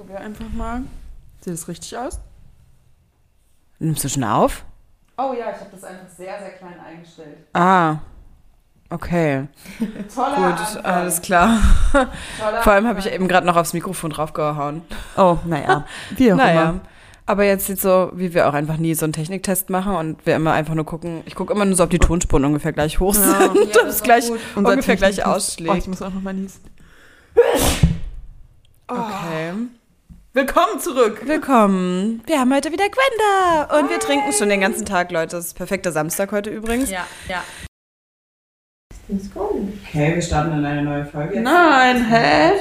probiere einfach mal. Sieht das richtig aus? Nimmst du schon auf? Oh ja, ich habe das einfach sehr, sehr klein eingestellt. Ah, okay. Toller Gut, Anfang. alles klar. Toller Vor allem habe ich eben gerade noch aufs Mikrofon draufgehauen. Oh, naja. Wie auch Naja. immer. Aber jetzt sieht so, wie wir auch einfach nie so einen Techniktest machen und wir immer einfach nur gucken. Ich gucke immer nur so, ob die Tonspuren ungefähr gleich hoch sind, Ja. ob das es gleich gut. Ungefähr gleich Techniktest- Oh, ausschlägt. ich muss auch noch mal niesen. Okay. Willkommen zurück. Willkommen. Wir haben heute wieder Gwenda und wir trinken schon den ganzen Tag, Leute. Das ist perfekter Samstag heute übrigens. Ja, ja. Okay, wir starten in eine neue Folge. Nein, hä?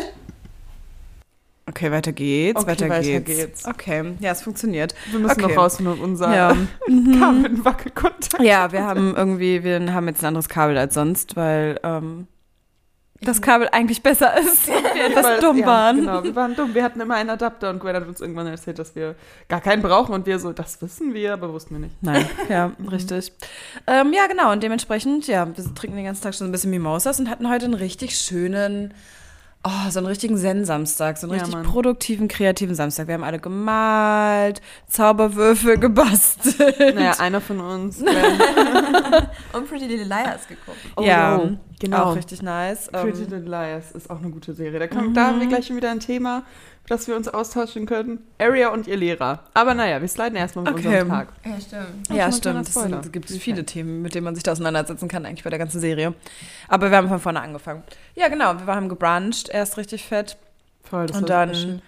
Okay, weiter geht's, Okay, weiter, weiter geht's. geht's. Okay, ja, es funktioniert. Wir müssen Okay. noch rausfinden, ob unser Ja. Kabel Wackelkontakt Ja, wir haben irgendwie, wir haben jetzt ein anderes Kabel als sonst, weil ähm, das Kabel eigentlich besser ist. Wir etwas Weil- dumm ja, waren. Genau, wir waren dumm. Wir hatten immer einen Adapter und Gwen hat uns irgendwann erzählt, dass wir gar keinen brauchen und wir so, das wissen wir, aber wussten wir nicht. Nein, ja, richtig. Ähm, ja, genau. Und dementsprechend, ja, wir trinken den ganzen Tag schon ein bisschen Mimosas und hatten heute einen richtig schönen, oh, so einen richtigen Zen-Samstag, so einen Ja, richtig Mann. produktiven, kreativen Samstag. Wir haben alle gemalt, Zauberwürfel gebastelt. Naja, einer von uns. Und Pretty Little Liars geguckt. Oh, ja, wow. genau. Auch richtig nice. Pretty Ähm, Little Liars ist auch eine gute Serie. Da, kommt, da haben wir gleich schon wieder ein Thema, für das wir uns austauschen können. Area und ihr Lehrer. Aber naja, wir sliden erstmal mit Okay. unserem Tag. Ja, stimmt. ja, stimmt. Es gibt viele fein. Themen, mit denen man sich da auseinandersetzen kann, eigentlich bei der ganzen Serie. Aber wir haben von vorne angefangen. Ja, genau. Wir haben gebruncht, erst richtig fett. Voll, das Und war dann- schön.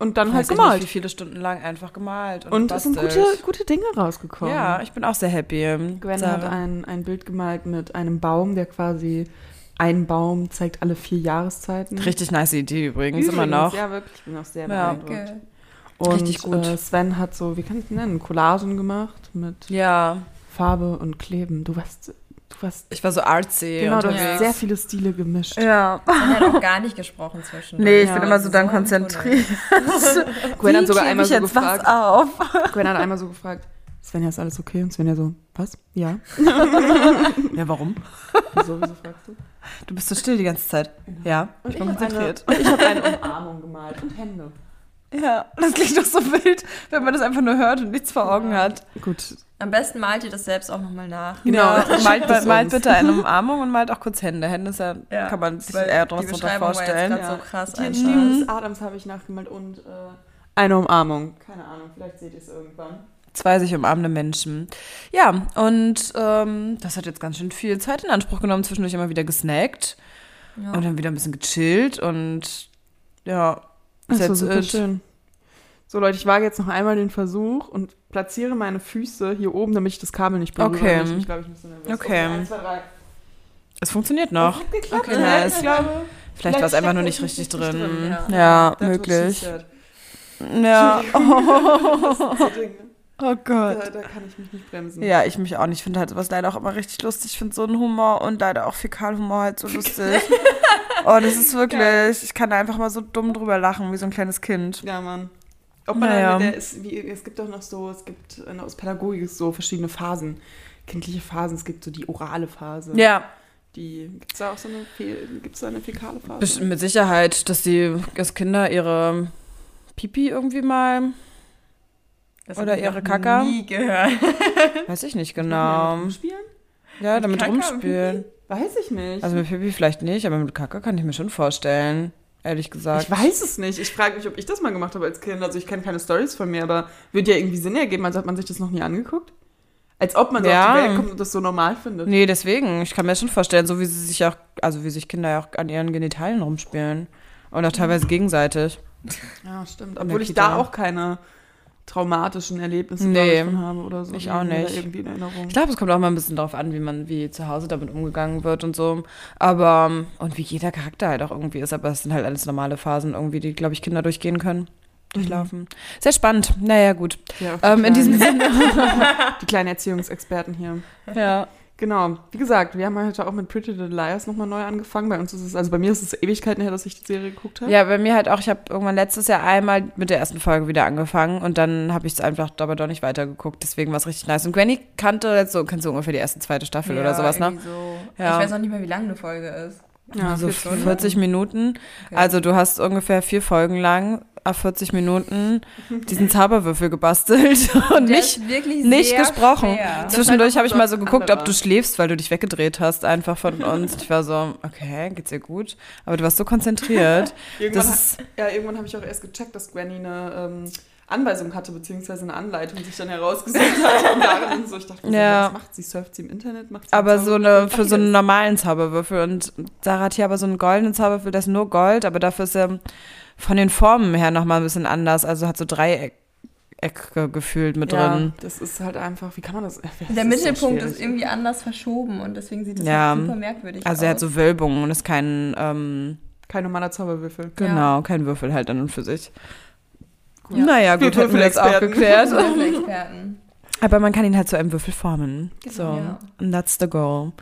Und dann halt Nicht, gemalt. wie viele Stunden lang einfach gemalt. Und, Und es sind gute, gute Dinge rausgekommen. Ja, ich bin auch sehr happy. Gwen Sarah. hat ein, ein Bild gemalt mit einem Baum, der quasi ein Baum zeigt alle vier Jahreszeiten. Richtig nice Idee übrigens, Übrigens, immer noch. Ja, wirklich. Ich bin auch sehr Ja. beeindruckt. Okay. Und Richtig gut. Äh, Sven hat so, wie kann ich es nennen, Collagen gemacht mit Ja, Farbe und Kleben. Du warst, du warst, ich war so artsy genau, du hast sehr viele Stile gemischt. Ja. Man hat auch gar nicht gesprochen zwischen. Nee, ich Ja, bin immer so dann konzentriert. Gwen hat sogar einmal ich so gefragt. auf? Gwen hat einmal so gefragt, Svenja, ist alles okay? Und Svenja so, was? Ja. Ja, warum? Wieso, wieso fragst du? Du bist so still die ganze Zeit. Ja, ich bin konzentriert. Eine, und ich habe eine Umarmung gemalt und Hände. Ja, das klingt doch so wild, wenn man das einfach nur hört und nichts vor Augen hat. Gut. Am besten malt ihr das selbst auch nochmal nach. Genau. Ja, malt, Schickt es malt uns. bitte eine Umarmung und malt auch kurz Hände. Hände ist ja, Ja, kann man sich weil eher drunter Beschreibung war jetzt vorstellen. grad so krass Die Adams habe ich nachgemalt und äh, eine Umarmung. Keine Ahnung, vielleicht seht ihr es irgendwann. Zwei sich umarmende Menschen. Ja, und ähm, das hat jetzt ganz schön viel Zeit in Anspruch genommen. Zwischendurch immer wieder gesnackt Ja. und dann wieder ein bisschen gechillt und ja, Das that's super it. schön. So Leute, ich wage jetzt noch einmal den Versuch und platziere meine Füße hier oben, damit ich das Kabel nicht berühre. Okay. Ich mich, glaube ich, ein bisschen nervös. Okay. eins, zwei, drei. Es funktioniert noch. Hat geklappt. Okay, ne? nice. Ich glaube, Vielleicht war es einfach nur es nicht richtig drin. drin, ja. Ja, möglich. Ja. So Dinge. Oh Gott. Da, da kann ich mich nicht bremsen. Ja, ich mich auch nicht. Ich finde halt sowas leider auch immer richtig lustig. Ich finde so einen Humor und leider auch Fäkalhumor halt so lustig. oh, das ist wirklich, ich kann da einfach mal so dumm drüber lachen, wie so ein kleines Kind. Ja, Mann. Ob man Naja. dann, der ist, wie, es gibt doch noch so, es gibt äh, aus Pädagogik so verschiedene Phasen. Kindliche Phasen, es gibt so die orale Phase. Ja, Die, gibt es da auch so eine, gibt's da eine fäkale Phase? mit Sicherheit, dass die dass Kinder ihre Pipi irgendwie mal, Das Oder ihre Kaka? Nie gehört. weiß ich nicht Mit genau. Rumspielen? Ja, damit Kaka rumspielen. Weiß ich nicht. Also mit Pipi vielleicht nicht, aber mit Kaka kann ich mir schon vorstellen. Ehrlich gesagt. ich weiß es nicht. Ich frage mich, ob ich das mal gemacht habe als Kind. Also ich kenne keine Stories von mir, aber würde ja irgendwie Sinn ergeben. Also hat man sich das noch nie angeguckt? Als ob man so Ja. auf die Welt kommt und das so normal findet. Nee, deswegen. Ich kann mir schon vorstellen, so wie sie sich auch, also wie sich Kinder ja auch an ihren Genitalien rumspielen. Und auch teilweise gegenseitig. Ja, stimmt. Obwohl ich Kita. da auch keine traumatischen Erlebnisse Nee, ich, habe oder so. ich auch nicht. Irgendwie in Erinnerung. Ich glaube, es kommt auch mal ein bisschen darauf an, wie man, wie zu Hause damit umgegangen wird und so. Aber, und wie jeder Charakter halt auch irgendwie ist. Aber es sind halt alles normale Phasen irgendwie, die, glaube ich, Kinder durchgehen können. Durchlaufen. Sehr spannend. Naja, gut. Ja, Ähm, in diesem Sinne. Die kleinen Erziehungsexperten hier. ja. Genau. Wie gesagt, wir haben heute auch mit Pretty Little Liars nochmal neu angefangen. Bei uns ist es, also bei mir ist es Ewigkeiten her, dass ich die Serie geguckt habe. Ja, bei mir halt auch, ich habe irgendwann letztes Jahr einmal mit der ersten Folge wieder angefangen und dann habe ich es einfach aber doch nicht weitergeguckt. Deswegen war es richtig nice. Und Granny kannte jetzt so, kennst du ungefähr die erste, zweite Staffel oder sowas, ne? So. Ja. Ich weiß auch nicht mehr, wie lang eine Folge ist. Ja, so vier Stunden. 40 Minuten. Okay. Also du hast ungefähr vier Folgen lang auf 40 Minuten diesen Zauberwürfel gebastelt und Der nicht, nicht gesprochen. schwer. Zwischendurch habe ich mal so geguckt, ob anderer. du schläfst, weil du dich weggedreht hast einfach von uns. Ich war so, okay, geht's dir gut? Aber du warst so konzentriert. Irgendwann, Das ist- ha- ja, irgendwann habe ich auch erst gecheckt, dass Granny eine ähm, Anweisung hatte, beziehungsweise eine Anleitung, die sich dann herausgesucht hat. Und darin so, ich dachte, Ja. was macht sie? Surft sie im Internet? Macht sie aber so eine, für so einen normalen Zauberwürfel. Und Sarah hat hier aber so einen goldenen Zauberwürfel, der ist nur Gold, aber dafür ist er von den Formen her nochmal ein bisschen anders. Also hat so Dreiecke gefühlt mit ja, drin. das ist halt einfach, wie kann man das? das Der ist so Mittelpunkt schwierig. ist irgendwie anders verschoben und deswegen sieht das Ja. halt super merkwürdig Also aus. er hat so Wölbungen und ist kein, ähm, kein normaler Zauberwürfel. genau, kein Würfel halt an und für sich. Ja. Naja, gut, hätten wir das auch geklärt. Aber man kann ihn halt zu einem Würfel formen. Genau, so, ja. and that's the goal.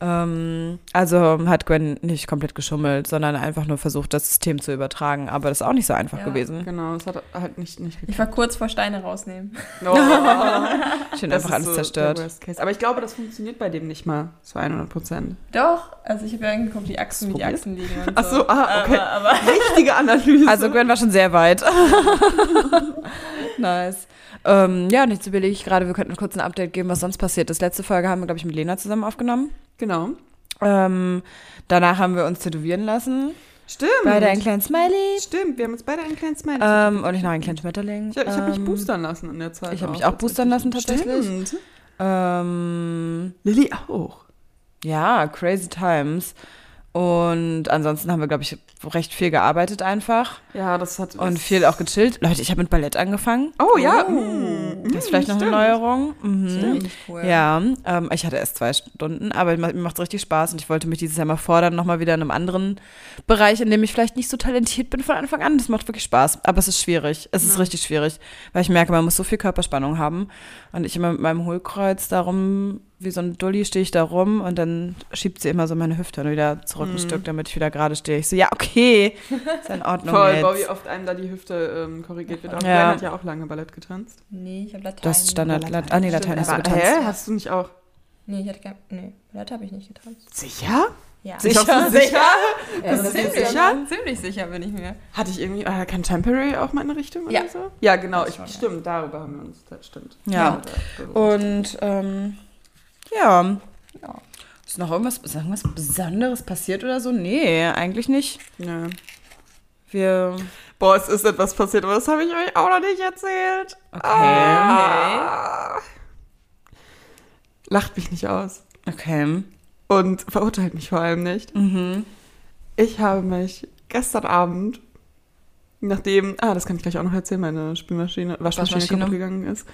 Ähm, also hat Gwen nicht komplett geschummelt, sondern einfach nur versucht, das System zu übertragen. Aber das ist auch nicht so einfach Ja. gewesen. Genau, es hat halt nicht, nicht Ich war kurz vor Steine rausnehmen. Oh, Schön das einfach alles so zerstört. Aber ich glaube, das funktioniert bei dem nicht mal zu 100 Prozent. Doch, also ich habe ja angeguckt, die Achsen, wie die? Achsen liegen und Ach so, ah, okay. Aber, aber Richtige Analyse. Also Gwen war schon sehr weit. nice. Ähm, ja, und jetzt überlege ich gerade, wir könnten kurz ein Update geben, was sonst passiert ist. Letzte Folge haben wir, glaube ich, mit Lena zusammen aufgenommen. genau. Ähm, danach haben wir uns tätowieren lassen. Stimmt. Beide einen kleinen Smiley. Stimmt, wir haben uns beide einen kleinen Smiley. Ähm, und ich noch einen kleinen Schmetterling. ich habe hab mich Ähm, boostern lassen in der Zeit. ich hab mich auch boostern lassen, tatsächlich. Stimmt. Ähm, Lilly auch. ja, crazy times. Und ansonsten haben wir, glaube ich, recht viel gearbeitet einfach. Ja, das hat. Und viel auch gechillt. Leute, ich habe mit Ballett angefangen. Oh ja. Oh. Das ist vielleicht noch stimmt. eine Neuerung. Mhm. Richtig cool. Ja, ähm, ich hatte erst zwei Stunden, aber mir macht es richtig Spaß und ich wollte mich dieses Jahr mal fordern, nochmal wieder in einem anderen Bereich, in dem ich vielleicht nicht so talentiert bin von Anfang an. Das macht wirklich Spaß, aber es ist schwierig. Es ist Ja. richtig schwierig, weil ich merke, man muss so viel Körperspannung haben und ich immer mit meinem Hohlkreuz darum, wie so ein Dulli stehe ich da rum und dann schiebt sie immer so meine Hüfte wieder zurück ein Mhm. Stück, damit ich wieder gerade stehe. Ich so, ja, okay, ist in Ordnung Voll, jetzt. boah, wie oft einem da die Hüfte ähm, korrigiert wird. Auch Ja. Glenn hat ja auch lange Ballett getanzt. Nee, ich habe Latein. Du hast Standard, Latein. Latein, ah nee, Latein hast du getanzt. hä? Hast du nicht auch? Nee, ich hatte kein. Nee, Ballett habe ich nicht getanzt. Sicher? Ja. Sicher? Sicher? sicher? Ja, das du ist sicher? sicher? Ziemlich sicher bin ich mir. Hatte ich irgendwie äh, Contemporary auch mal in eine Richtung Ja. oder so? Ja, genau. Das Ich, schon, ja. stimmt, darüber haben wir uns, das stimmt. Ja. da- Und ähm, ja. Ja. Ist noch irgendwas, ist irgendwas Besonderes passiert oder so? Nee, eigentlich nicht. ja. Wir. Boah, es ist etwas passiert, aber das habe ich euch auch noch nicht erzählt. Okay. Ah. Lacht mich nicht aus. Okay. Und verurteilt mich vor allem nicht. Mhm. Ich habe mich gestern Abend, nachdem, ah, das kann ich gleich auch noch erzählen, meine Spülmaschine, Waschmaschine, Waschmaschine. kaputt gegangen ist.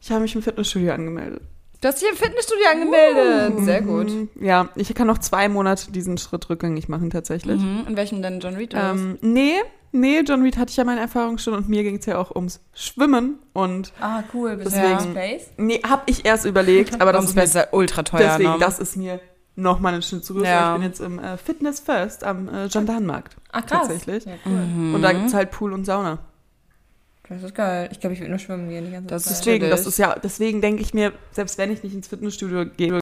Ich habe mich im Fitnessstudio angemeldet. Du hast dich im Fitnessstudio angemeldet. Sehr gut. Mhm. Ja, ich kann noch zwei Monate diesen Schritt rückgängig machen, tatsächlich. Mhm. In welchem denn John Reed? Ähm, nee, nee, John Reed hatte ich ja meine Erfahrung schon und mir ging es ja auch ums Schwimmen und Ah, cool. Bist Deswegen- du Space? nee, hab ich erst überlegt, aber das ist mir, ja ultra teuer. deswegen, ne? das ist mir noch mal einen Schritt zu groß. Ja. Ich bin jetzt im äh, Fitness First am äh, Gendarmenmarkt Ah, krass. tatsächlich. Ja, cool. Mhm. Und da gibt es halt Pool und Sauna. Das ist geil. Ich glaube, ich will nur schwimmen gehen die ganze Das Zeit. ist Deswegen, das ist ja, deswegen denke ich mir, selbst wenn ich nicht ins Fitnessstudio gehe.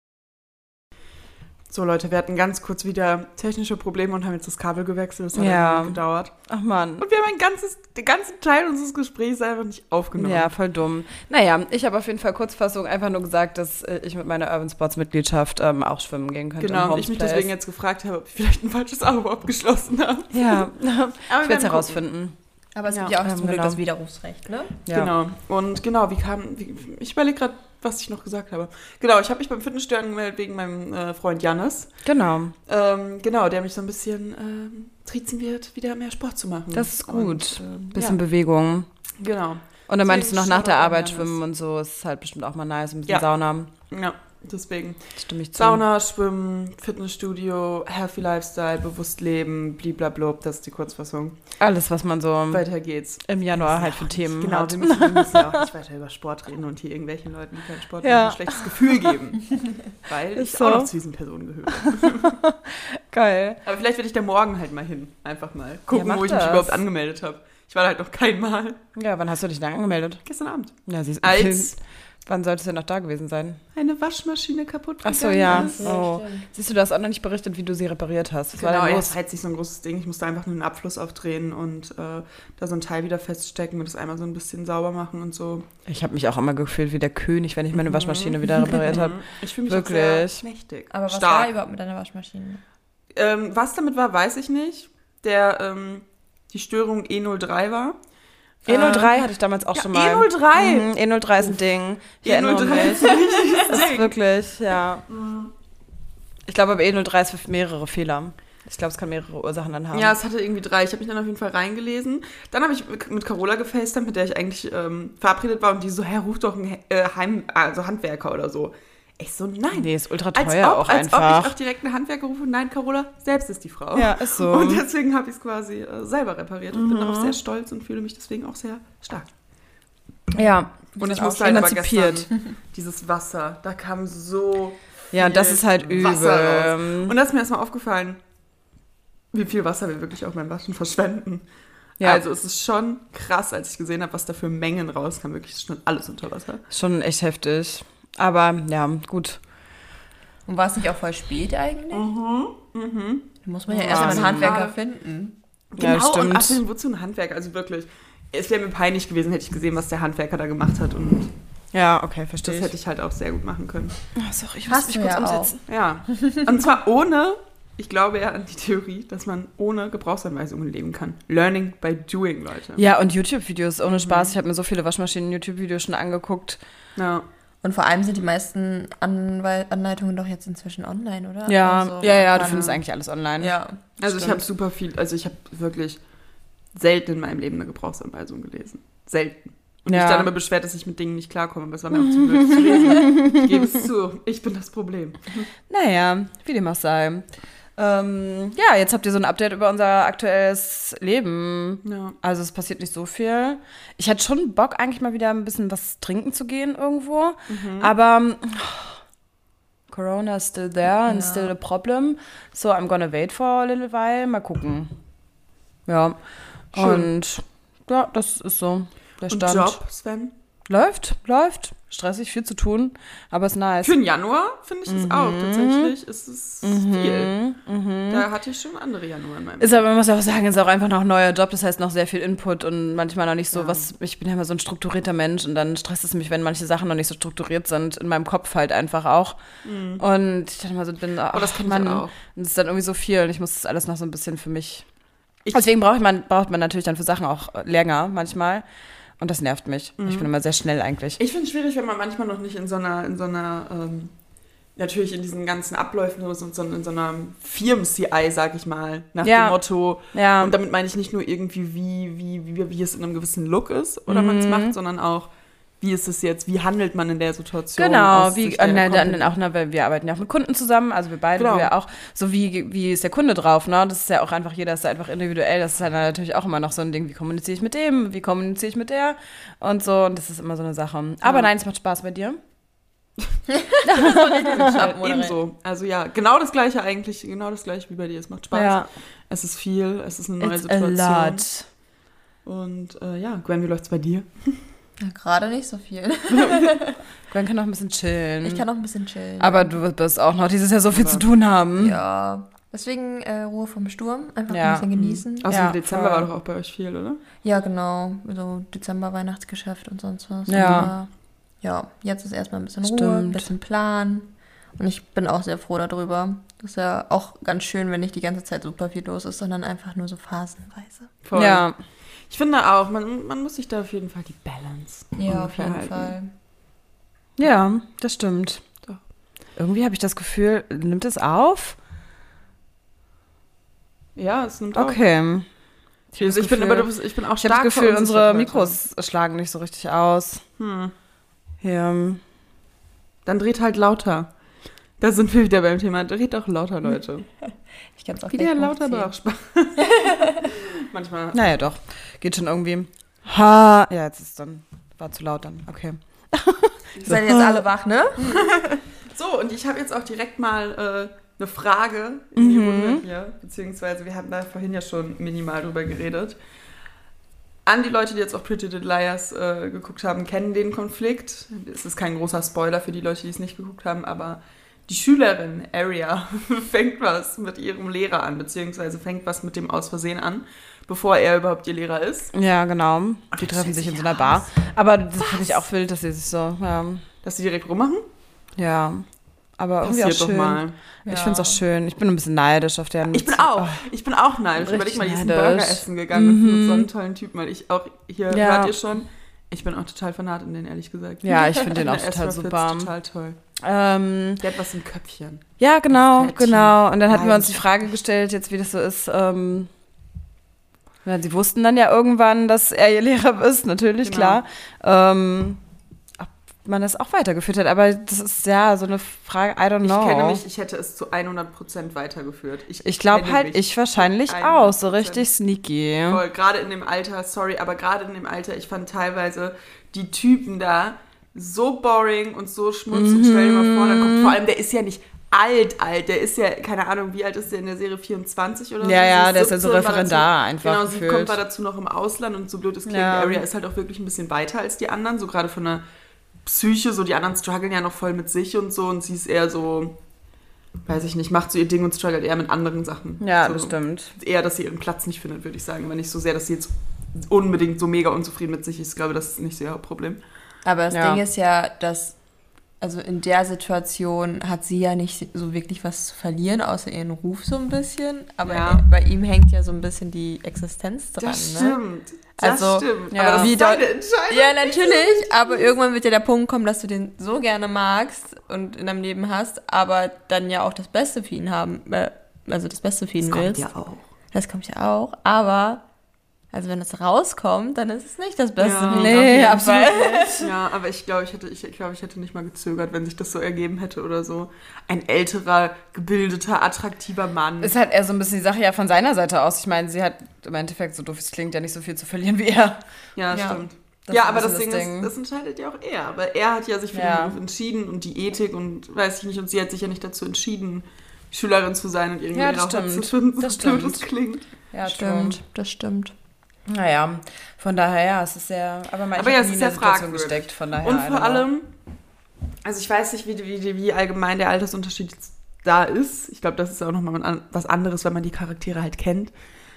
So Leute, wir hatten ganz kurz wieder technische Probleme und haben jetzt das Kabel gewechselt. Das hat Ja. gedauert. Ach man. Und wir haben ein ganzes, den ganzen Teil unseres Gesprächs einfach nicht aufgenommen. Ja, voll dumm. Naja, ich habe auf jeden Fall Kurzfassung einfach nur gesagt, dass äh, ich mit meiner Urban Sports Mitgliedschaft ähm, auch schwimmen gehen könnte. Genau, und ich mich deswegen jetzt gefragt habe, ob ich vielleicht ein falsches Abo abgeschlossen habe. Ja, Aber ich werde es herausfinden. Aber es gibt Ja, ja auch ähm, zum Glück genau. das Widerrufsrecht, ne? Ja. Genau. Und genau, wie kam, wie, ich überlege gerade, was ich noch gesagt habe. Genau, ich habe mich beim Fitnessstudio angemeldet wegen meinem äh, Freund Jannis. Genau. Ähm, genau, der mich so ein bisschen ähm, triezen wird, wieder mehr Sport zu machen. Das ist gut. Und, ähm, Bisschen ja, Bewegung. genau. Und dann meintest du noch nach der Arbeit schwimmen und so. Es ist halt bestimmt auch mal nice. Ein bisschen Ja. Sauna. Ja, deswegen. Stimme ich zu. Sauna, Schwimmen, Fitnessstudio, Healthy Lifestyle, bewusst leben, bliblablub, das ist die Kurzfassung. Alles, was man so Weiter geht's. im Januar halt für Themen Genau, hat. wir müssen, wir müssen ja auch nicht weiter über Sport reden und hier irgendwelchen Leuten, die keinen Sport Ja. ein schlechtes Gefühl geben. Weil Ist ich so. auch noch zu diesen Personen gehöre. Geil. Aber vielleicht werde ich da morgen halt mal hin. Einfach mal gucken, mach wo ich das. mich überhaupt angemeldet habe. Ich war da halt noch kein Mal. Ja, wann hast du dich denn angemeldet? Gestern Abend. Ja, sie ist Als Wann sollte es denn noch da gewesen sein? Eine Waschmaschine kaputt Ach so, gegangen ja. ist. Oh. Siehst du, du hast auch noch nicht berichtet, wie du sie repariert hast. Was Genau, war das jetzt nicht so ein großes Ding. Ich musste einfach nur den Abfluss aufdrehen und äh, da so ein Teil wieder feststecken und das einmal so ein bisschen sauber machen und so. Ich habe mich auch immer gefühlt wie der König, wenn ich meine Waschmaschine wieder repariert habe. Mhm. Ich fühle mich Wirklich. Auch sehr mächtig. Aber was Stark. war überhaupt mit deiner Waschmaschine? Ähm, was damit war, weiß ich nicht. Der, ähm, die Störung E03 war. E03 hatte ich damals auch Ja, schon mal. E03. Mhm, E03 ist ein Ding. Ich erinnere E03 mich. ist ist wirklich, ja. Ich glaube, aber E03 ist für mehrere Fehler. Ich glaube, es kann mehrere Ursachen dann haben. Ja, es hatte irgendwie drei. Ich habe mich dann auf jeden Fall reingelesen. Dann habe ich mit Carola gefacetimed, mit der ich eigentlich ähm, verabredet war und die so, Herr, ruf doch einen äh, Heim, also Handwerker oder so. Ich so, nein. nee, ist ultra als teuer ob, auch als einfach. ob ich auch direkt einen Handwerker rufe. Nein, Carola, selbst ist die Frau. ja, ist so. Und deswegen habe ich es quasi äh, selber repariert und bin Mhm. darauf sehr stolz und fühle mich deswegen auch sehr stark. ja. Und ich auch musste halt aber emanzipiert. gestern dieses Wasser, da kam so Ja, und das ist halt übel. Und da ist mir erstmal aufgefallen, wie viel Wasser wir wirklich auf beim Waschen verschwenden. Ja. Also es ist schon krass, als ich gesehen habe, was da für Mengen rauskam. Wirklich ist schon alles unter Wasser. Schon echt heftig. Aber ja, gut. Und war es nicht auch voll spät eigentlich? Mhm. Mhm. Da muss man ja Ja, erst mal einen Handwerker finden. Ja, Genau, stimmt. und außerdem, wozu ein Handwerk? Also wirklich, es wäre mir peinlich gewesen, hätte ich gesehen, was der Handwerker da gemacht hat. Und Ja, okay, das verstehe hätte ich halt auch sehr gut machen können. Oh, sorry, ich muss mich kurz umsetzen. Ja. Und zwar ohne, ich glaube ja an die Theorie, dass man ohne Gebrauchsanweisungen leben kann. Learning by doing, Leute. Ja, und YouTube-Videos, ohne Spaß. Ich habe mir so viele Waschmaschinen-YouTube-Videos schon angeguckt. Ja. Und vor allem sind die meisten Anwei Anleitungen doch jetzt inzwischen online, oder? Ja, Also, ja, ja, du findest eigentlich alles online. Ja. Also ich Stimmt. habe super viel, also ich habe wirklich selten in meinem Leben eine Gebrauchsanweisung gelesen. Selten. Und Ja. mich dann immer beschwert, dass ich mit Dingen nicht klarkomme, aber es war mir auch zu blöd zu lesen. Ich gebe es zu, ich bin das Problem. Naja, wie dem auch sei. Ähm, ja, jetzt habt ihr so ein Update über unser aktuelles Leben. Ja. Also es passiert nicht so viel. Ich hätte schon Bock, eigentlich mal wieder ein bisschen was trinken zu gehen irgendwo. Mhm. Aber ähm, Corona is still there and Ja. still a problem. So I'm gonna wait for a little while. Mal gucken. Ja. Schön. Und ja, das ist so der Und Stand. Job, Sven? Läuft, läuft. Stressig, viel zu tun, aber ist nice. Für den Januar finde ich das auch. Tatsächlich ist es viel. Mhm. Da hatte ich schon andere Januar in meinem Ist aber, man muss auch sagen, ist auch einfach noch ein neuer Job, das heißt noch sehr viel Input und manchmal noch nicht so Ja. was, ich bin ja immer so ein strukturierter Mensch und dann stresst es mich, wenn manche Sachen noch nicht so strukturiert sind, in meinem Kopf halt einfach auch. Und ich dachte mal so, bin, ach, Mhm. Oh, das kenn ich Mann, auch. und es ist dann irgendwie so viel und ich muss das alles noch so ein bisschen für mich. Ich- Deswegen braucht man, braucht man natürlich dann für Sachen auch länger manchmal und das nervt mich. Mhm. Ich bin immer sehr schnell eigentlich. Ich finde es schwierig, wenn man manchmal noch nicht in so einer, in so einer, ähm, natürlich in diesen ganzen Abläufen ist und so in so einer Firmen-CI, sag ich mal, nach Ja. dem Motto. Ja, Und damit meine ich nicht nur irgendwie, wie, wie, wie, wie es in einem gewissen Look ist oder man es Mhm. macht, sondern auch, wie ist es jetzt, wie handelt man in der Situation? Genau, wie, der und dann, Company? dann auch, ne, weil wir arbeiten ja auch mit Kunden zusammen, also wir beide, Genau. wir auch, so wie, wie ist der Kunde drauf, ne? Das ist ja auch einfach, jeder ist da einfach individuell, das ist dann natürlich auch immer noch so ein Ding, wie kommuniziere ich mit dem, wie kommuniziere ich mit der und so, und das ist immer so eine Sache. Aber Ja. nein, es macht Spaß bei dir. Ebenso. Also ja, genau das gleiche eigentlich, genau das gleiche wie bei dir. Es macht Spaß. Ja, Es ist viel, es ist eine neue it's a Situation. lot. Und äh, ja, Gwen, wie läuft's bei dir? Ja, Gerade nicht so viel. Gwen kann noch ein bisschen chillen. Ich kann noch ein bisschen chillen. aber du wirst auch noch dieses Jahr so viel Aber- zu tun haben. Ja. Deswegen äh, Ruhe vom Sturm. Einfach Ja. ein bisschen genießen. Außer Ja, im Dezember voll. war doch auch bei euch viel, oder? Ja, genau. So Dezember, Weihnachtsgeschäft und sonst was. Ja. Aber, ja, jetzt ist erstmal ein bisschen Ruhe, ein Stimmt. bisschen Plan. Und ich bin auch sehr froh darüber. Das ist ja auch ganz schön, wenn nicht die ganze Zeit super viel los ist, sondern einfach nur so phasenweise. Voll. Ja, Ich finde auch, man, man muss sich da auf jeden Fall die Balance Ja, auf jeden halten. Fall. ja, das stimmt. Doch. Irgendwie habe ich das Gefühl, nimmt es auf? Ja, es nimmt auch. Okay. Also ich, das bin, Gefühl- aber ich bin auch Ich habe stark das Gefühl, unsere. Mikros schlagen nicht so richtig aus. Hm. Ja. Dann dreht halt lauter. Da sind wir wieder beim Thema. Dreht auch lauter, Leute. Ich kann es auch Wie der gleich lauter hochziehen. braucht Spaß. Manchmal. Naja, doch. Geht schon irgendwie. Ha. Ja, jetzt ist dann. War zu laut dann. Okay. Seid ihr jetzt alle wach, ne? So, und ich habe jetzt auch direkt mal äh, eine Frage in die Mhm. Runde hier. Beziehungsweise, wir hatten da vorhin ja schon minimal drüber geredet. an die Leute, die jetzt auch Pretty Little Liars äh, geguckt haben, kennen den Konflikt. Es ist kein großer Spoiler für die Leute, die es nicht geguckt haben, aber die Schülerin Aria fängt was mit ihrem Lehrer an, beziehungsweise fängt was mit dem aus Versehen an, bevor er überhaupt ihr Lehrer ist. Ja, genau. Die treffen sich in so einer Bar. Aber das finde ich auch wild, dass sie sich so, ja. Dass sie direkt rummachen? ja. Aber irgendwie Passiert auch doch schön. mal. Ich finde es auch schön. Ich bin ein bisschen neidisch auf deren. Ich bin auch. Ich bin auch neidisch. Überleg mal, die neidisch. Burger essen gegangen mit so einem tollen Typen, weil ich auch, hier Ja. hört ihr schon, ich bin auch total fanat in den, ehrlich gesagt. Ja, ich finde den auch total super. total toll. Ähm, Der hat was im Köpfchen. ja, genau, genau. Und dann hatten wir uns die. Frage gestellt, jetzt wie das so ist. Ähm, ja, sie wussten dann ja irgendwann, dass er ihr Lehrer ist, natürlich, Genau. klar. Ähm, ob man das auch weitergeführt hat. Aber das ist ja so eine Frage, I don't Ich know. kenne mich, ich hätte es zu 100% weitergeführt. ich glaube kenne halt, ich wahrscheinlich 100%. auch. So richtig sneaky. Voll, gerade in dem Alter, sorry, aber gerade in dem Alter, ich fand teilweise die Typen da so boring und so schmutzig. Stell dir mal vor, dann kommt, vor allem, der ist ja nicht alt, alt, der ist ja, keine Ahnung, wie alt ist der in der Serie, 24 oder so? Ja, ja, ist der ist ja so 17, war Referendar dazu, einfach Genau, sie gefühlt. kommt da dazu noch im Ausland und so blöd es klingt, Ja. Arya ist halt auch wirklich ein bisschen weiter als die anderen, so gerade von der Psyche, so die anderen strugglen ja noch voll mit sich und so und sie ist eher so, weiß ich nicht, macht so ihr Ding und struggelt eher mit anderen Sachen. Ja, so, das stimmt. eher, dass sie ihren Platz nicht findet, würde ich sagen. Aber nicht so sehr, dass sie jetzt unbedingt so mega unzufrieden mit sich ist. Ich glaube, das ist nicht so ihr Hauptproblem. Aber das Ja. Ding ist ja, dass, also in der Situation hat sie ja nicht so wirklich was zu verlieren, außer ihren Ruf so ein bisschen. Aber Ja. bei ihm hängt ja so ein bisschen die Existenz dran. Das Ne? stimmt. Das Also, stimmt. ja. Aber das Wie ist deine Entscheidung. Ja, natürlich, aber irgendwann wird ja der Punkt kommen, dass du den so gerne magst und in deinem Leben hast, aber dann ja auch das Beste für ihn haben, äh, also das Beste für ihn Das kommt willst. ja auch. Das kommt ja auch, aber also wenn das rauskommt, dann ist es nicht das Beste Ja. Nee, absolut Fall. Ja, aber ich glaube, ich hätte, ich glaube, ich hätte nicht mal gezögert, wenn sich das so ergeben hätte oder so. Ein älterer, gebildeter, attraktiver Mann. Ist halt eher so ein bisschen die Sache ja von seiner Seite aus. Ich meine, sie hat im Endeffekt, so doof es klingt, ja nicht so viel zu verlieren wie er. ja, Ja. stimmt. Das ja, aber das Ding, das Ding. ist, das entscheidet ja auch er. Aber er hat ja sich für Ja. den Beruf entschieden und die Ethik und weiß ich nicht, und sie hat sich ja nicht dazu entschieden, Schülerin zu sein und ihren Ja, Lehrer das zu stimmt. finden, Das so stimmt. es klingt. Ja, Stimmt, das stimmt. Naja, von daher, ja, es ist sehr. Aber, man, Aber ich ja, es ist sehr Situation fragwürdig. gesteckt, von daher. Und I vor don't know. allem, also ich weiß nicht, wie, wie, wie allgemein der Altersunterschied da ist. Ich glaube, das ist auch nochmal was anderes, wenn man die Charaktere halt kennt.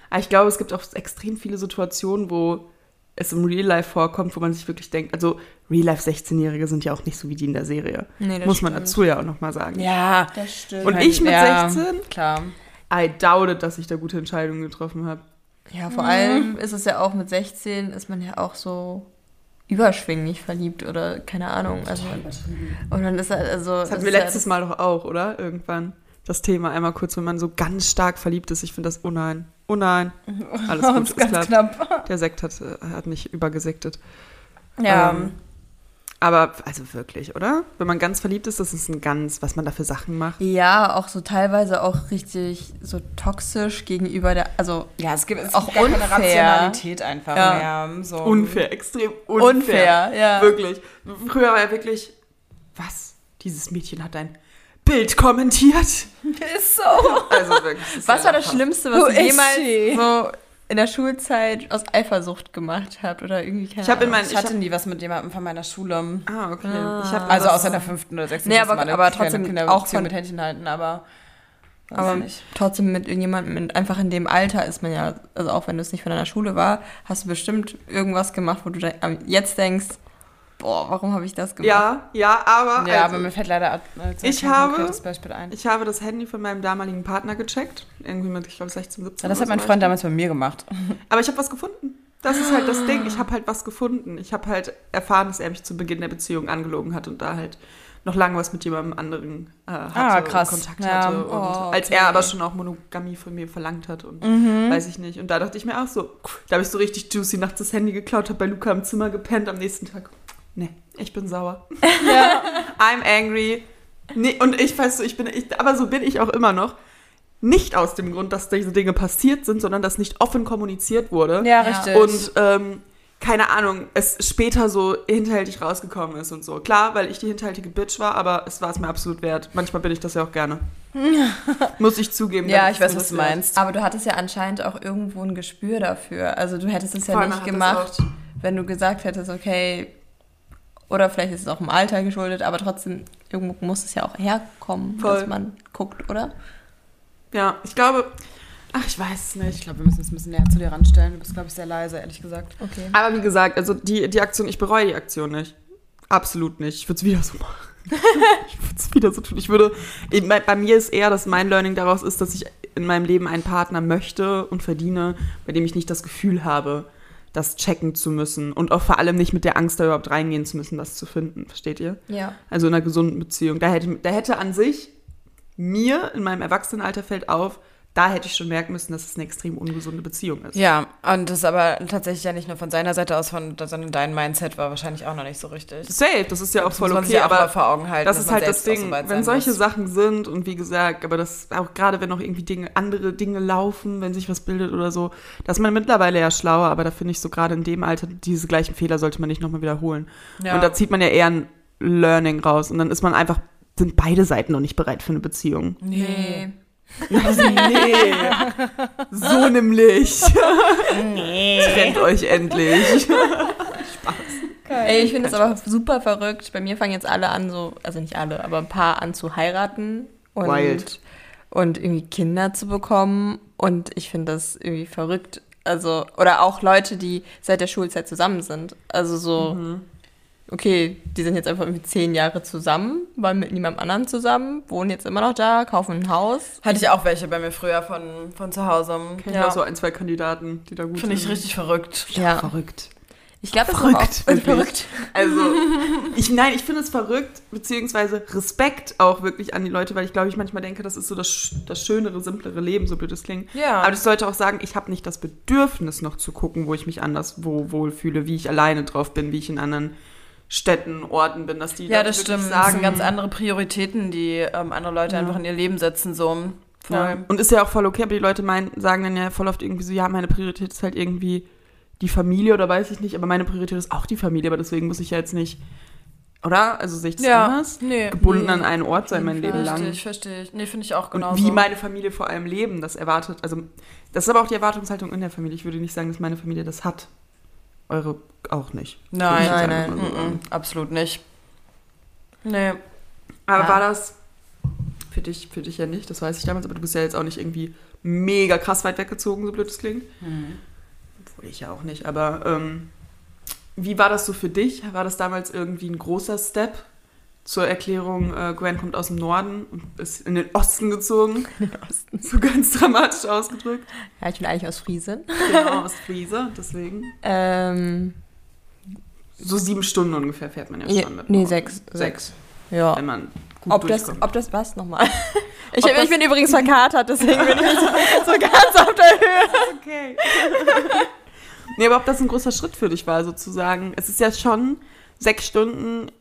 Aber ich glaube, es gibt auch extrem viele Situationen, wo es im Real Life vorkommt, wo man sich wirklich denkt, also Real Life 16-Jährige sind ja auch nicht so wie die in der Serie. Nee, das Muss man stimmt. dazu ja auch nochmal sagen. Ja. Das stimmt. Und ich mit ja, 16? Klar. I doubt it, dass ich da gute Entscheidungen getroffen habe. Ja, vor allem ist es ja auch mit 16, ist man ja auch so überschwinglich verliebt oder keine Ahnung. Also, und dann ist halt, also. Das hatten wir letztes Mal doch auch, oder? Irgendwann. Das Thema einmal kurz, wenn man so ganz stark verliebt ist. Ich finde das, oh nein, oh nein. Alles gut, ist ganz klar. knapp. Der Sekt hat, äh, hat nicht übergesektet. Ja. Ähm, aber, also wirklich, oder? Wenn man ganz verliebt ist, das ist ein ganz, was man da für Sachen macht. Ja, auch so teilweise auch richtig so toxisch gegenüber der. Also, ja, es gibt es auch gibt gar keine unfair. Rationalität einfach Ja. mehr. So. Unfair, extrem unfair. Unfair, ja. Wirklich. Früher war ja wirklich, was? Dieses Mädchen hat ein Bild kommentiert. Ist so. Also wirklich. was war das. Schlimmste, was is jemals she? so in der Schulzeit aus Eifersucht gemacht habt? Oder irgendwie keine Ich habe in Ahnung. meinen, Ich ich hatte hab, nie was mit jemandem von meiner Schule. ah, okay. Ah. Ich hab Also außer in der fünften oder sechsten Nee, aber- mal eine aber trotzdem Kinderbeziehung auch von- mit Händchen halten, aber Aber nicht. trotzdem mit irgendjemandem, in- einfach in dem Alter ist man ja, also auch wenn du es nicht von deiner Schule war, hast du bestimmt irgendwas gemacht, wo du jetzt denkst, boah, warum habe ich das gemacht? Ja, ja, aber. Ja, also, aber mir fällt leider äh, Ich habe- konkretes Beispiel ein. Ich habe das Handy von meinem damaligen Partner gecheckt. Irgendwie mit, ich glaube, 16, 17. Ja, das hat mein Freund damals bei mir gemacht. Aber ich habe was gefunden. Das ist halt das Ding. Ich habe halt was gefunden. Ich habe halt erfahren, dass er mich zu Beginn der Beziehung angelogen hat und da halt noch lange was mit jemandem anderen äh, hatte Ah, krass. Kontakt Ja. hatte. Oh, als okay. er aber schon auch Monogamie von mir verlangt hat und Mhm. weiß ich nicht. Und da dachte ich mir auch so, da habe ich so richtig juicy nachts das Handy geklaut, habe bei Luca im Zimmer gepennt, am nächsten Tag, nee, ich bin sauer. I'm angry. Nee, und ich weiß so, ich bin, ich, aber so bin ich auch immer noch. Nicht aus dem Grund, dass diese Dinge passiert sind, sondern dass nicht offen kommuniziert wurde. Ja, Ja. richtig. Und ähm, keine Ahnung, es später so hinterhältig rausgekommen ist und so. Klar, weil ich die hinterhältige Bitch war, aber es war es mir absolut wert. Manchmal bin ich das ja auch gerne. Muss ich zugeben. Ja, ich weiß, was du meinst. Aber du hattest ja anscheinend auch irgendwo ein Gespür dafür. Also du hättest es ja Voll, nicht gemacht, wenn du gesagt hättest, okay, oder vielleicht ist es auch im Alter geschuldet, aber trotzdem, irgendwo muss es ja auch herkommen, Voll. dass man guckt, oder? Ja, ich glaube, ach, ich weiß es nicht. Ich glaube, wir müssen uns ein bisschen näher zu dir ranstellen. Du bist, glaube ich, sehr leise, ehrlich gesagt. Okay. Aber wie gesagt, also die, die Aktion, ich bereue die Aktion nicht. Absolut nicht. Ich würde es wieder so machen. ich würde es wieder so tun. Ich würde, bei, bei mir ist eher, dass mein Learning daraus ist, dass ich in meinem Leben einen Partner möchte und verdiene, bei dem ich nicht das Gefühl habe, das checken zu müssen und auch vor allem nicht mit der Angst, da überhaupt reingehen zu müssen, das zu finden. Versteht ihr? Ja. Also in einer gesunden Beziehung. Da hätte, da hätte an sich mir in meinem Erwachsenenalter fällt auf, da hätte ich schon merken müssen, dass es eine extrem ungesunde Beziehung ist. Ja, und das aber tatsächlich ja nicht nur von seiner Seite aus, von, sondern dein Mindset war wahrscheinlich auch noch nicht so richtig. Safe, das ist ja auch Das voll muss man okay, mal aber vor Augen halten. das ist halt das Ding, so wenn solche muss. Sachen sind und wie gesagt, aber das auch gerade wenn noch irgendwie Dinge, andere Dinge laufen, wenn sich was bildet oder so, da ist man mittlerweile ja schlauer, aber da finde ich so gerade in dem Alter, diese gleichen Fehler sollte man nicht nochmal wiederholen. Ja. Und da zieht man ja eher ein Learning raus und dann ist man einfach, sind beide Seiten noch nicht bereit für eine Beziehung. Nee. Also, nee. So nämlich. Trennt euch endlich. Ey, ich finde es aber super verrückt. Bei mir fangen jetzt alle an, so, also nicht alle, aber ein paar an zu heiraten und, Wild. und irgendwie Kinder zu bekommen. Und ich finde das irgendwie verrückt. Also, oder auch Leute, die seit der Schulzeit zusammen sind. Also so, okay, die sind jetzt einfach irgendwie zehn Jahre zusammen, waren mit niemandem anderen zusammen, wohnen jetzt immer noch da, kaufen ein Haus. Hatte ich auch welche bei mir früher von, von zu Hause. Kenn ich auch so ein, zwei Kandidaten, die da gut Finde ich sind. richtig verrückt. Ja. verrückt. Ich glaube, das Verrückt, ist auch wirklich. verrückt. Also, ich, nein, ich finde es verrückt, beziehungsweise Respekt auch wirklich an die Leute, weil ich glaube, ich manchmal denke, das ist so das, das schönere, simplere Leben, so blöd es klingt. Ja. Aber ich sollte auch sagen, ich habe nicht das Bedürfnis, noch zu gucken, wo ich mich anders wo, wohlfühle, wie ich alleine drauf bin, wie ich in anderen Städten, Orten bin, dass die Ja, das stimmt. Das sind sagen, ganz andere Prioritäten, die ähm, andere Leute einfach in ihr Leben setzen. So. Voll. Ja. Und ist ja auch voll okay, aber die Leute meinen, sagen dann ja voll oft irgendwie so, ja, meine Priorität ist halt irgendwie die Familie oder weiß ich nicht, aber meine Priorität ist auch die Familie, aber deswegen muss ich ja jetzt nicht, oder? Also sehe ich das Ja, anders? nee. Gebunden Nee. an einen Ort sein mein Leben Verstehe lang. ich, verstehe ich. Nee, finde ich auch Und genau wie meine Familie vor allem leben, das erwartet, also das ist aber auch die Erwartungshaltung in der Familie. Ich würde nicht sagen, dass meine Familie das hat. Eure auch nicht. Nein, nein, nein. also, Mm-mm, absolut nicht. Nee. Aber Ja. war das für dich, für dich ja nicht, das weiß ich damals, aber du bist ja jetzt auch nicht irgendwie mega krass weit weggezogen, so blöd es klingt. Obwohl ich ja auch nicht, aber ähm, wie war das so für dich? War das damals irgendwie ein großer Step zur Erklärung, äh, Gwen kommt aus dem Norden und ist in den Osten gezogen? So ganz dramatisch ausgedrückt. Ja, ich bin eigentlich aus Friesen. Genau, aus Friese, deswegen. Ähm, So sieben Stunden ungefähr fährt man ja schon mit. nee, Auto. sechs. Sechs, Ja. wenn man gut Ob das, durchkommt. ob das was nochmal? Ich, ich das- bin übrigens verkatert, deswegen bin ich so, so ganz auf der Höhe. Okay. nee, aber ob das ein großer Schritt für dich war, sozusagen. Es ist ja schon sechs Stunden.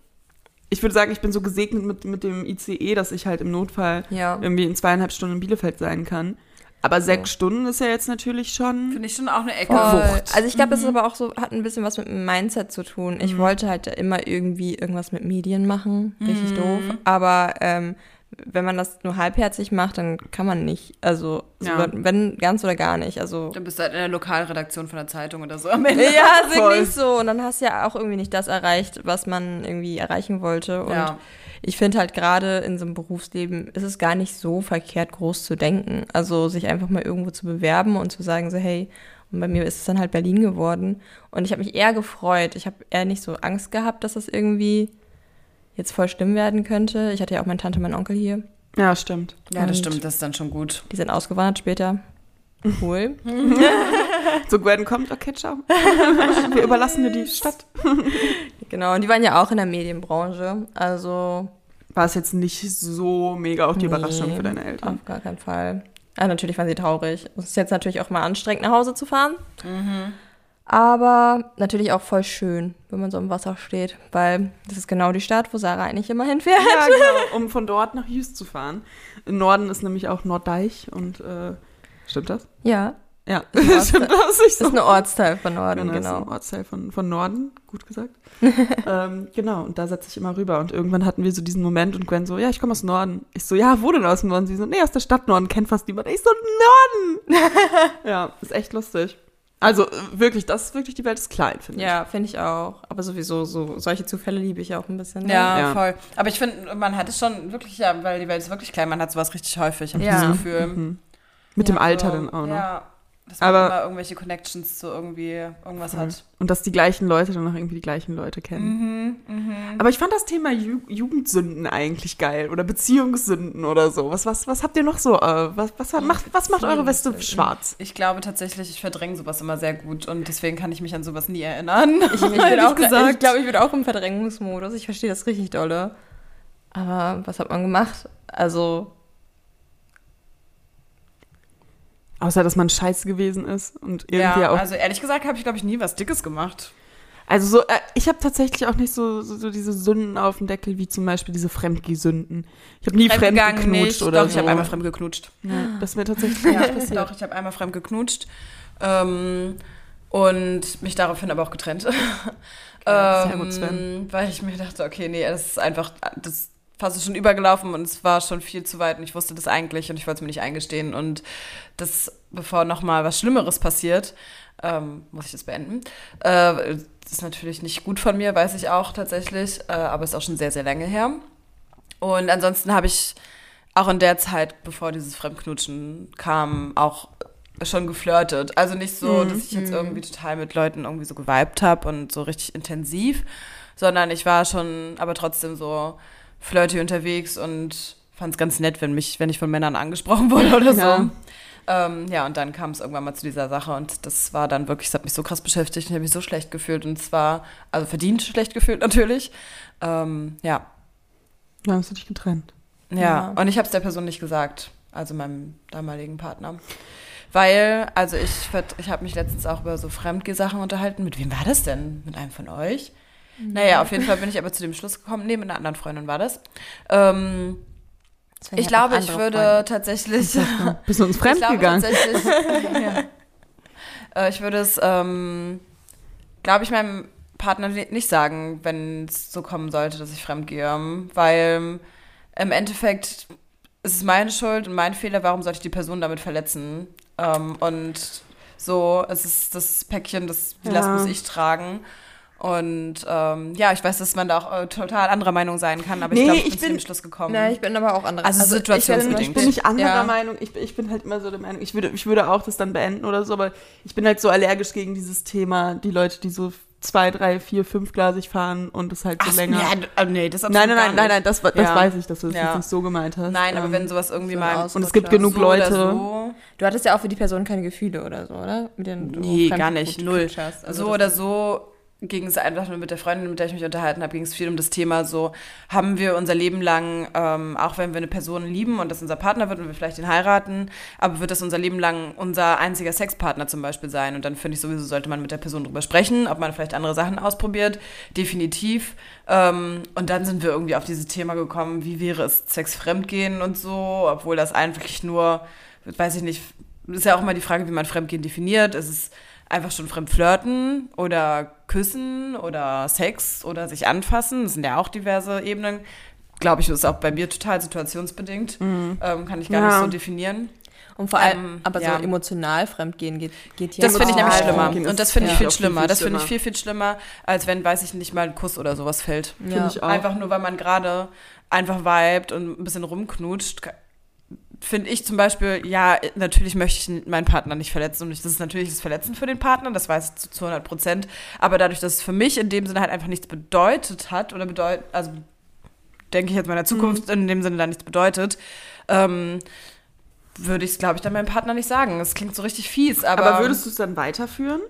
Ich würde sagen, ich bin so gesegnet mit, mit dem ICE, dass ich halt im Notfall Ja. irgendwie in zweieinhalb Stunden in Bielefeld sein kann. Aber sechs Stunden ist ja jetzt natürlich schon. Finde ich schon auch eine Ecke. Wucht. Also ich glaube, das ist aber auch so, hat ein bisschen was mit dem Mindset zu tun. Ich wollte halt immer irgendwie irgendwas mit Medien machen, richtig doof. Aber ähm, wenn man das nur halbherzig macht, dann kann man nicht. Also so, Ja. wenn ganz oder gar nicht. Also Dann bist du halt in der Lokalredaktion von der Zeitung oder so am Ende. ja, ist wirklich so. Und dann hast du ja auch irgendwie nicht das erreicht, was man irgendwie erreichen wollte. Und Ja. ich finde halt gerade in so einem Berufsleben ist es gar nicht so verkehrt, groß zu denken. Also sich einfach mal irgendwo zu bewerben und zu sagen so, hey, und bei mir ist es dann halt Berlin geworden. Und ich habe mich eher gefreut. Ich habe eher nicht so Angst gehabt, dass das irgendwie jetzt voll schlimm werden könnte. Ich hatte ja auch meine Tante, meinen Onkel hier. Ja, stimmt. Ja, das Und- stimmt, das ist dann schon gut. Die sind ausgewandert später. Cool. So, Gwen kommt, okay, ciao. Wir überlassen dir die Stadt. genau. Und die waren ja auch in der Medienbranche. Also War es jetzt nicht so mega auch die Nee, Überraschung für deine Eltern? Auf gar keinen Fall. Ja, natürlich waren sie traurig. Es ist jetzt natürlich auch mal anstrengend, nach Hause zu fahren. Aber natürlich auch voll schön, wenn man so im Wasser steht, weil das ist genau die Stadt, wo Sarah eigentlich immer hinfährt. Ja, genau, um von dort nach Jüst zu fahren. Im Norden ist nämlich auch Norddeich und äh, stimmt das? Ja. Ja, stimmt, das das so. ist ein Ortsteil von Norden, Genau, das ist genau. ein Ortsteil von, von Norden, gut gesagt. ähm, genau, und da setze ich immer rüber. Und irgendwann hatten wir so diesen Moment und Gwen so, ja, ich komme aus Norden. Ich so, ja, wo denn aus dem Norden? Sie so, nee, aus der Stadt Norden, kennt fast niemand. Ich so, Norden! ja, ist echt lustig. Also äh, wirklich, das ist wirklich, die Welt ist klein, finde ich. Ja, finde ich auch. Aber sowieso, so solche Zufälle liebe ich auch ein bisschen. ne? Ja, Ja. voll. Aber ich finde, man hat es schon wirklich, ja, weil die Welt ist wirklich klein, man hat sowas richtig häufig, habe ich Ja. das Gefühl. Mhm. Mit Ja, dem Alter so, dann auch noch. Ja, dass man Aber- immer irgendwelche Connections zu irgendwie irgendwas hat. Und dass die gleichen Leute dann noch irgendwie die gleichen Leute kennen. Mhm, mhm. Aber ich fand das Thema Ju Jugendsünden eigentlich geil. Oder Beziehungssünden oder so. Was, was, was habt ihr noch so? Äh, was, was, hat- macht, was macht eure Weste schwarz? Ich glaube tatsächlich, ich verdränge sowas immer sehr gut und deswegen kann ich mich an sowas nie erinnern. Ich, ich auch, gesagt. ich glaube, ich bin auch im Verdrängungsmodus. Ich verstehe das richtig dolle. Aber was hat man gemacht? Also, Außer, dass man scheiße gewesen ist und irgendwie ja, auch. also ehrlich gesagt habe ich, glaube ich, nie was Dickes gemacht. Also so, äh, ich habe tatsächlich auch nicht so, so, so diese Sünden auf dem Deckel, wie zum Beispiel diese Fremdgeh-Sünden. Ich habe nie fremdgeknutscht nicht. oder Doch, ich so. habe einmal fremd geknutscht. ja, das ist mir tatsächlich nicht Ja, passiert. doch, ich habe einmal fremd geknutscht. Ähm, und mich daraufhin aber auch getrennt. sehr gut, ähm, Sven. Weil ich mir dachte, okay, nee, das ist einfach, das Fass ist schon übergelaufen und es war schon viel zu weit und ich wusste das eigentlich und ich wollte es mir nicht eingestehen. Und das, bevor nochmal was Schlimmeres passiert, ähm, muss ich das beenden. Äh, das ist natürlich nicht gut von mir, weiß ich auch tatsächlich, äh, aber ist auch schon sehr, sehr lange her. Und ansonsten habe ich auch in der Zeit, bevor dieses Fremdknutschen kam, auch schon geflirtet. Also nicht so, dass ich jetzt irgendwie total mit Leuten irgendwie so geweibt habe und so richtig intensiv, sondern ich war schon aber trotzdem so flirty unterwegs und fand es ganz nett, wenn mich, wenn ich von Männern angesprochen wurde oder so. Ja. Ähm, ja, und dann kam es irgendwann mal zu dieser Sache und das war dann wirklich, das hat mich so krass beschäftigt und ich habe mich so schlecht gefühlt und zwar, also verdient schlecht gefühlt natürlich. Ähm, ja, Ja, hast du dich getrennt. ja, Ja. und ich habe es der Person nicht gesagt, also meinem damaligen Partner. Weil, also ich, ich habe mich letztens auch über so Fremdgesachen unterhalten. Mit wem war das denn? Mit einem von euch? Naja, auf jeden Fall bin ich aber zu dem Schluss gekommen, nee, mit einer anderen Freundin war das. Ähm, Sven ich glaube, ich würde Freunde. tatsächlich. Bist du uns fremd ich glaube gegangen? tatsächlich. ja. äh, ich würde es, ähm, glaube ich, meinem Partner ni- nicht sagen, wenn es so kommen sollte, dass ich fremd gehe. Weil im Endeffekt ist es meine Schuld und mein Fehler, warum sollte ich die Person damit verletzen? Ähm, und so, es ist das Päckchen, das die Last Ja. muss ich tragen. Und ähm, ja, ich weiß, dass man da auch äh, total anderer Meinung sein kann, aber Nee, ich glaube, ich ich bin zu dem Schluss gekommen. Nein, ich bin aber auch andere. Also ich werde zum situationsbedingt. Ich bin nicht anderer Ja. Meinung. Ich, ich bin halt immer so der Meinung, ich würde, ich würde auch das dann beenden oder so, aber ich bin halt so allergisch gegen dieses Thema, die Leute, die so zwei, drei, vier, fünfglasig fahren und es halt so Ach, länger. Ja, äh, nee, das ist nein, nein, nein, nein, nein, das, das Ja. weiß ich, dass du das Ja. jetzt nicht so gemeint hast. Nein, aber Ähm, wenn sowas irgendwie so mal und es gibt genug so Leute. so, Du hattest ja auch für die Person keine Gefühle oder so, oder? Mit denen du Nee, gar nicht, null. hast. Also so oder so ging es einfach nur mit der Freundin, mit der ich mich unterhalten habe, ging es viel um das Thema so, haben wir unser Leben lang, ähm, auch wenn wir eine Person lieben und das unser Partner wird und wir vielleicht ihn heiraten, aber wird das unser Leben lang unser einziger Sexpartner zum Beispiel sein und dann finde ich sowieso, sollte man mit der Person drüber sprechen, ob man vielleicht andere Sachen ausprobiert, definitiv. Ähm, und dann sind wir irgendwie auf dieses Thema gekommen, wie wäre es Sex fremdgehen und so, obwohl das eigentlich nur, weiß ich nicht, ist ja auch immer die Frage, wie man Fremdgehen definiert. Ist es einfach schon fremd flirten oder küssen oder Sex oder sich anfassen? Das sind ja auch diverse Ebenen. Glaube ich, ist auch bei mir total situationsbedingt. Ähm, kann ich gar Ja. nicht so definieren. Und vor allem, Ähm, aber ja. so emotional fremdgehen geht, geht ja Das finde ich nämlich schlimmer. Und das finde ich ja. viel schlimmer. Das finde ich viel, viel schlimmer, als wenn, weiß ich nicht, mal ein Kuss oder sowas fällt. Finde ich auch. Einfach nur, weil man gerade einfach vibet und ein bisschen rumknutscht. Finde ich zum Beispiel, ja, natürlich möchte ich meinen Partner nicht verletzen und das ist natürlich das Verletzen für den Partner, das weiß ich zu, zu 100 Prozent. Aber dadurch, dass es für mich in dem Sinne halt einfach nichts bedeutet hat oder bedeutet, also denke ich jetzt meiner Zukunft in dem Sinne dann nichts bedeutet, ähm, würde ich es, glaube ich, dann meinem Partner nicht sagen. Das klingt so richtig fies, aber. aber würdest du es dann weiterführen?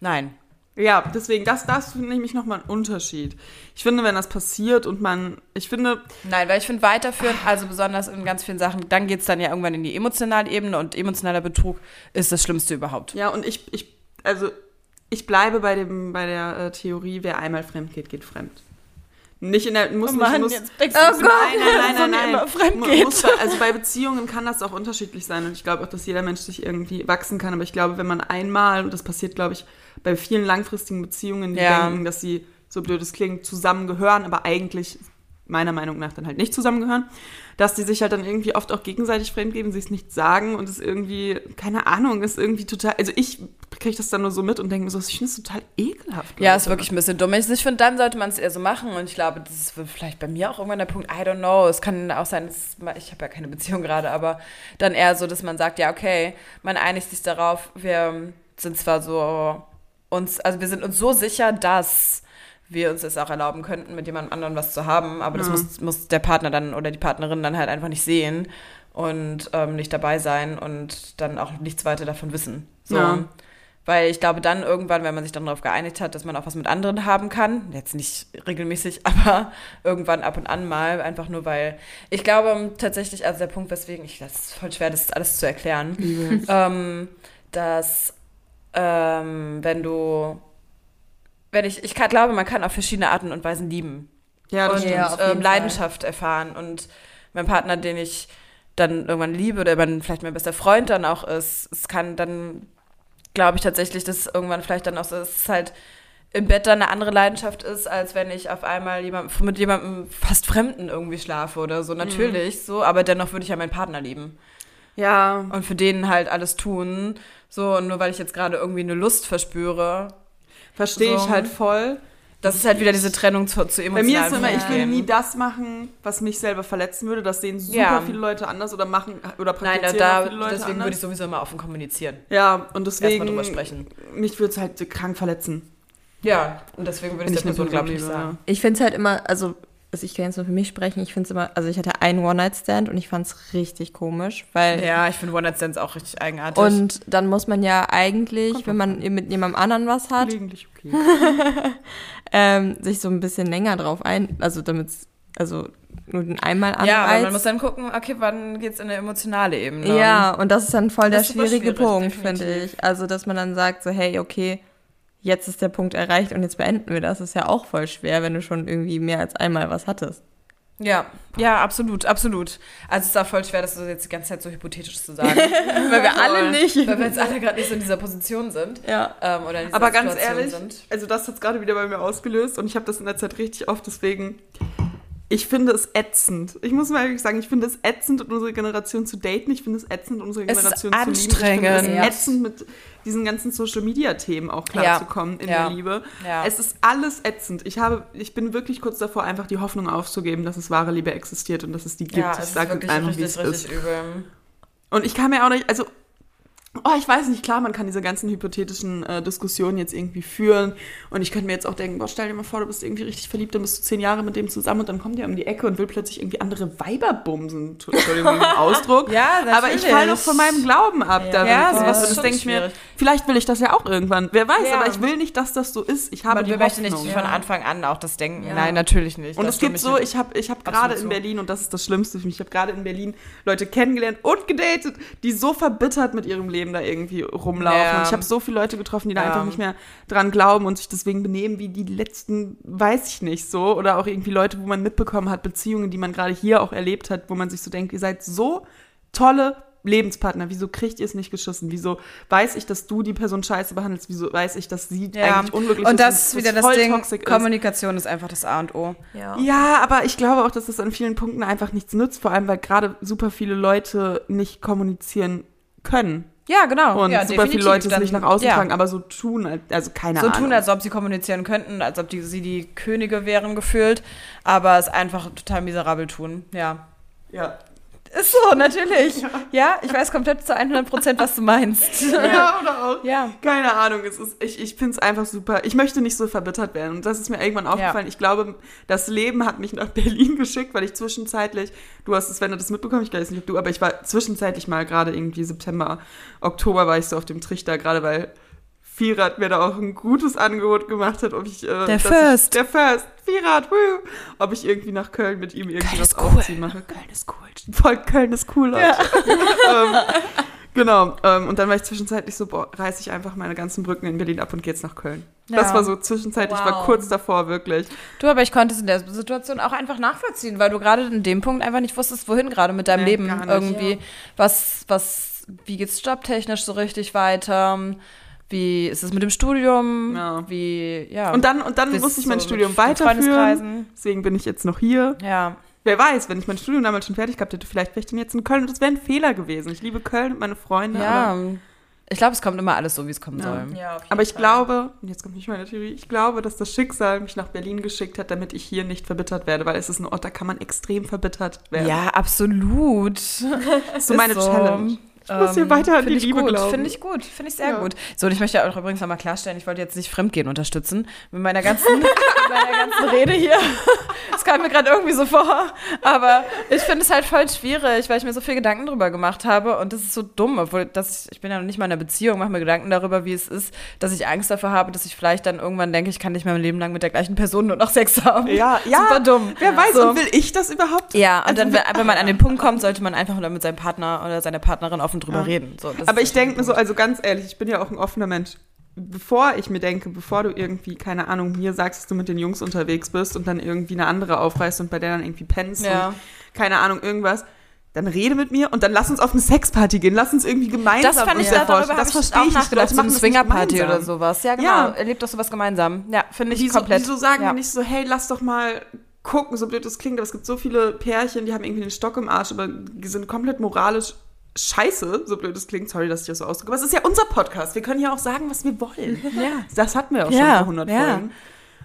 Nein. Ja, deswegen, das, das finde ich nochmal ein Unterschied. Ich finde, wenn das passiert und man, ich finde, Nein, weil ich finde, weiterführen, also besonders in ganz vielen Sachen, dann geht es dann ja irgendwann in die emotionale Ebene und emotionaler Betrug ist das Schlimmste überhaupt. ja, und ich, ich, also, ich bleibe bei dem, bei der äh, Theorie, wer einmal fremd geht, geht fremd. Nicht in der, muss Oh nicht, Mann, muss, jetzt denkst Oh Gott. Nein, nein, nein, nein, nein. Muss, also bei Beziehungen kann das auch unterschiedlich sein und ich glaube auch, dass jeder Mensch sich irgendwie wachsen kann. Aber ich glaube, wenn man einmal, und das passiert, glaube ich, bei vielen langfristigen Beziehungen, die Ja. denken, dass sie, so blöd es klingt, zusammengehören, aber eigentlich meiner Meinung nach dann halt nicht zusammengehören, dass die sich halt dann irgendwie oft auch gegenseitig fremdgeben, sich es nicht sagen und es irgendwie, keine Ahnung, ist irgendwie total, also ich kriege das dann nur so mit und denke mir so, ich finde es total ekelhaft. Ja, ist wirklich ein bisschen dumm. Ich, finde, dann sollte man es eher so machen. Und ich glaube, das ist vielleicht bei mir auch irgendwann der Punkt, I don't know. Es kann auch sein, ich habe ja keine Beziehung gerade, aber dann eher so, dass man sagt, ja, okay, man einigt sich darauf, wir sind zwar so uns, also wir sind uns so sicher, dass wir uns es auch erlauben könnten, mit jemand anderem was zu haben, aber das Ja. muss, muss der Partner dann oder die Partnerin dann halt einfach nicht sehen und ähm, nicht dabei sein und dann auch nichts weiter davon wissen. So. Ja. Weil ich glaube, dann irgendwann, wenn man sich dann darauf geeinigt hat, dass man auch was mit anderen haben kann, jetzt nicht regelmäßig, aber irgendwann ab und an mal, einfach nur weil ich glaube tatsächlich, also der Punkt, weswegen ich, das ist voll schwer, das alles zu erklären, ähm, dass ähm, wenn du, wenn ich, ich kann, glaube, man kann auf verschiedene Arten und Weisen lieben ja, das und Ja, jeden ähm, Leidenschaft erfahren. Und mein Partner, den ich dann irgendwann liebe oder dann vielleicht mein bester Freund dann auch ist, es kann dann, glaube ich tatsächlich, dass irgendwann vielleicht dann auch so, dass es halt im Bett dann eine andere Leidenschaft ist, als wenn ich auf einmal jemand, mit jemandem fast Fremden irgendwie schlafe oder so. Natürlich so, aber dennoch würde ich ja meinen Partner lieben. Ja, Und für den halt alles tun. So, und nur weil ich jetzt gerade irgendwie eine Lust verspüre, verstehe So. ich halt voll. das ist halt wieder diese Trennung zu, zu Bei emotionalen mir ist immer, ich will nie das machen, was mich selber verletzen würde. Das sehen super Ja. viele Leute anders oder machen oder Nein, praktizieren da, auch da viele Leute deswegen würde ich anders. sowieso immer offen kommunizieren. Ja, und Erstmal deswegen, drüber sprechen. mich würde es halt krank verletzen. Ja, und deswegen würde ich ich der eine Person, glaube ich, nicht sagen. Ich finde es halt immer, also, also ich kann jetzt nur für mich sprechen, ich finde es immer, also ich hatte einen One-Night-Stand und ich fand es richtig komisch, weil Ja, ich finde One-Night-Stands auch richtig eigenartig. und dann muss man ja eigentlich, Kommt wenn man mit jemandem anderen was hat, okay. ähm, sich so ein bisschen länger drauf ein, also damit also nur den einmal Anreiz. ja, aber man muss dann gucken, okay, wann geht's in eine emotionale Ebene? Ja, und das ist dann voll der Das ist super schwierige schwierig, Punkt, finde ich. Also, dass man dann sagt, so, hey, okay, jetzt ist der Punkt erreicht und jetzt beenden wir das. ist ja auch voll schwer, wenn du schon irgendwie mehr als einmal was hattest. Ja, ja, absolut, absolut. Also es ist auch voll schwer, das so jetzt die ganze Zeit so hypothetisch zu sagen. weil wir alle nicht. Weil wir jetzt alle gerade nicht so in dieser Position sind. Ja. Ähm, oder in dieser Aber ganz Situation ehrlich, sind. also das hat es gerade wieder bei mir ausgelöst und ich habe das in der Zeit richtig oft, deswegen, ich finde es ätzend. Ich muss mal ehrlich sagen, ich finde es ätzend, unsere Generation zu daten. Ich finde es ätzend, unsere Es Generation zu lieben. Ich anstrengend. finde Ja. es ätzend, mit diesen ganzen Social-Media-Themen auch klarzukommen in Ja. der Liebe. Ja. Es ist alles ätzend. Ich, habe, ich bin wirklich kurz davor, einfach die Hoffnung aufzugeben, dass es wahre Liebe existiert und dass es die gibt. ja, ich es ist sage einfach, wie es ist. übel. Und ich kann mir auch nicht, also, oh, ich weiß nicht, klar, man kann diese ganzen hypothetischen äh, Diskussionen jetzt irgendwie führen. Und ich könnte mir jetzt auch denken, boah, stell dir mal vor, du bist irgendwie richtig verliebt, dann bist du zehn Jahre mit dem zusammen und dann kommt der um die Ecke und will plötzlich irgendwie andere Weiber bumsen. Entschuldigung den Ausdruck. Ja, Aber ich falle doch von meinem Glauben ab. Ja. Ja, sowas- ist und das schon denke ich mir, schwierig. vielleicht will ich das ja auch irgendwann. Wer weiß, Ja. aber ich will nicht, dass das so ist. Ich habe Man die wir möchten Hoffnung. nicht von Anfang an auch das denken. Ja. Nein, natürlich nicht. Und Das es gibt so, ich habe ich hab gerade in. Berlin, und das ist das Schlimmste für mich, ich habe gerade in Berlin Leute kennengelernt und gedatet, die so verbittert mit ihrem Leben da irgendwie rumlaufen. Ja. Und ich habe so viele Leute getroffen, die da Ja. einfach nicht mehr dran glauben und sich deswegen benehmen wie die letzten, weiß ich nicht so. Oder auch irgendwie Leute, wo man mitbekommen hat, Beziehungen, die man gerade hier auch erlebt hat, wo man sich so denkt, ihr seid so tolle Lebenspartner, wieso kriegt ihr es nicht geschissen? Wieso weiß ich, dass du die Person scheiße behandelst? Wieso weiß ich, dass sie Ja. eigentlich unglücklich Und ist? das ist und wieder das Ding. toxic ist? Kommunikation ist einfach das A und O. Ja. Ja, aber ich glaube auch, dass es an vielen Punkten einfach nichts nützt, vor allem weil gerade super viele Leute nicht kommunizieren können. Ja, genau. Und ja, super viele. Leute es Dann- nicht nach außen ja. tragen, aber so tun, als- also keine So Ahnung. tun, als ob sie kommunizieren könnten, als ob die, sie die Könige wären gefühlt, aber es einfach total miserabel tun. Ja. ja. Ist so, natürlich. Ja, ich weiß komplett zu 100 Prozent, was du meinst. ja, oder auch. Ja. Keine Ahnung, es ist, ich, ich finde es einfach super. Ich möchte nicht so verbittert werden. Und das ist mir irgendwann aufgefallen. Ich glaube, das Leben hat mich nach Berlin geschickt, weil ich zwischenzeitlich, du hast es, wenn du das mitbekommen, ich weiß nicht, ob du, aber ich war zwischenzeitlich mal gerade irgendwie September, Oktober war ich so auf dem Trichter, gerade weil Vierrad mir da auch ein gutes Angebot gemacht hat, ob ich. Äh, Der First. Ich, der First. Vierrad, woo, ob ich irgendwie nach Köln mit ihm irgendwie Köln was cool. aufziehen mache. Köln ist cool. Voll Köln ist cool, Leute. ähm, Genau. Ähm, und dann war ich zwischenzeitlich so, boah, reiße ich einfach meine ganzen Brücken in Berlin ab und gehe jetzt nach Köln. Das Ja. war so zwischenzeitlich, ich war Wow. kurz davor, wirklich. Du, aber ich konnte es in der Situation auch einfach nachvollziehen, weil du gerade in dem Punkt einfach nicht wusstest, wohin gerade mit deinem Nee, Leben nicht. irgendwie. Ja. Was, was, wie geht's jobtechnisch so richtig weiter? Wie ist es mit dem Studium? Ja. Wie, ja. Und dann, und dann musste ich mein so Studium weiterführen. Deswegen bin ich jetzt noch hier. Ja. Wer weiß, wenn ich mein Studium damals schon fertig gehabt hätte, vielleicht wäre ich dann jetzt in Köln und das wäre ein Fehler gewesen. Ich liebe Köln und meine Freunde. Ja. Aber, Ich glaube, es kommt immer alles so, wie es kommen Ja. soll. Ja, aber ich Fall. glaube, und jetzt kommt nicht meine Theorie, ich glaube, dass das Schicksal mich nach Berlin geschickt hat, damit ich hier nicht verbittert werde, weil es ist ein Ort, da kann man extrem verbittert werden. Ja, absolut. so meine Challenge. Ich muss hier weiter an die Finde ich Liebe gut, glauben. Finde ich gut, finde ich sehr Ja. gut. So, und ich möchte auch übrigens nochmal klarstellen, ich wollte jetzt nicht Fremdgehen unterstützen mit meiner ganzen, mit meiner ganzen Rede hier. Das kam mir gerade irgendwie so vor. Aber ich finde es halt voll schwierig, weil ich mir so viel Gedanken drüber gemacht habe und das ist so dumm, obwohl das, ich, bin ja noch nicht mal in einer Beziehung, mache mir Gedanken darüber, wie es ist, dass ich Angst davor habe, dass ich vielleicht dann irgendwann denke, ich kann nicht mehr mein Leben lang mit der gleichen Person nur noch Sex haben. Ja, ja. Super dumm. Wer weiß, So. und will ich das überhaupt? Ja, und Also dann, wenn, man an den Punkt kommt, sollte man einfach nur mit seinem Partner oder seiner Partnerin offen drüber Ja. reden. So, Aber ich denke mir so, also ganz ehrlich, ich bin ja auch ein offener Mensch. Bevor ich mir denke, bevor du irgendwie, keine Ahnung, mir sagst, dass du mit den Jungs unterwegs bist und dann irgendwie eine andere aufreißt und bei der dann irgendwie pennst Ja. und keine Ahnung, irgendwas, dann rede mit mir und dann lass uns auf eine Sexparty gehen. Lass uns irgendwie gemeinsam Das fand ich, uns darüber Das ich verstehe auch ich nicht. nachgedacht, so eine Swingerparty oder sowas. Ja, genau. Ja. Erlebt doch sowas gemeinsam. Ja, finde ich Wieso, komplett. wieso sagen ja. wir nicht so, hey, lass doch mal gucken, so blöd das klingt, aber es gibt so viele Pärchen, die haben irgendwie den Stock im Arsch, aber die sind komplett moralisch scheiße, so blöd es klingt, sorry, dass ich das so ausdrücke, aber es ist ja unser Podcast, wir können ja auch sagen, was wir wollen. Ja. Das hatten wir auch Ja, schon vor 100 ja. Folgen.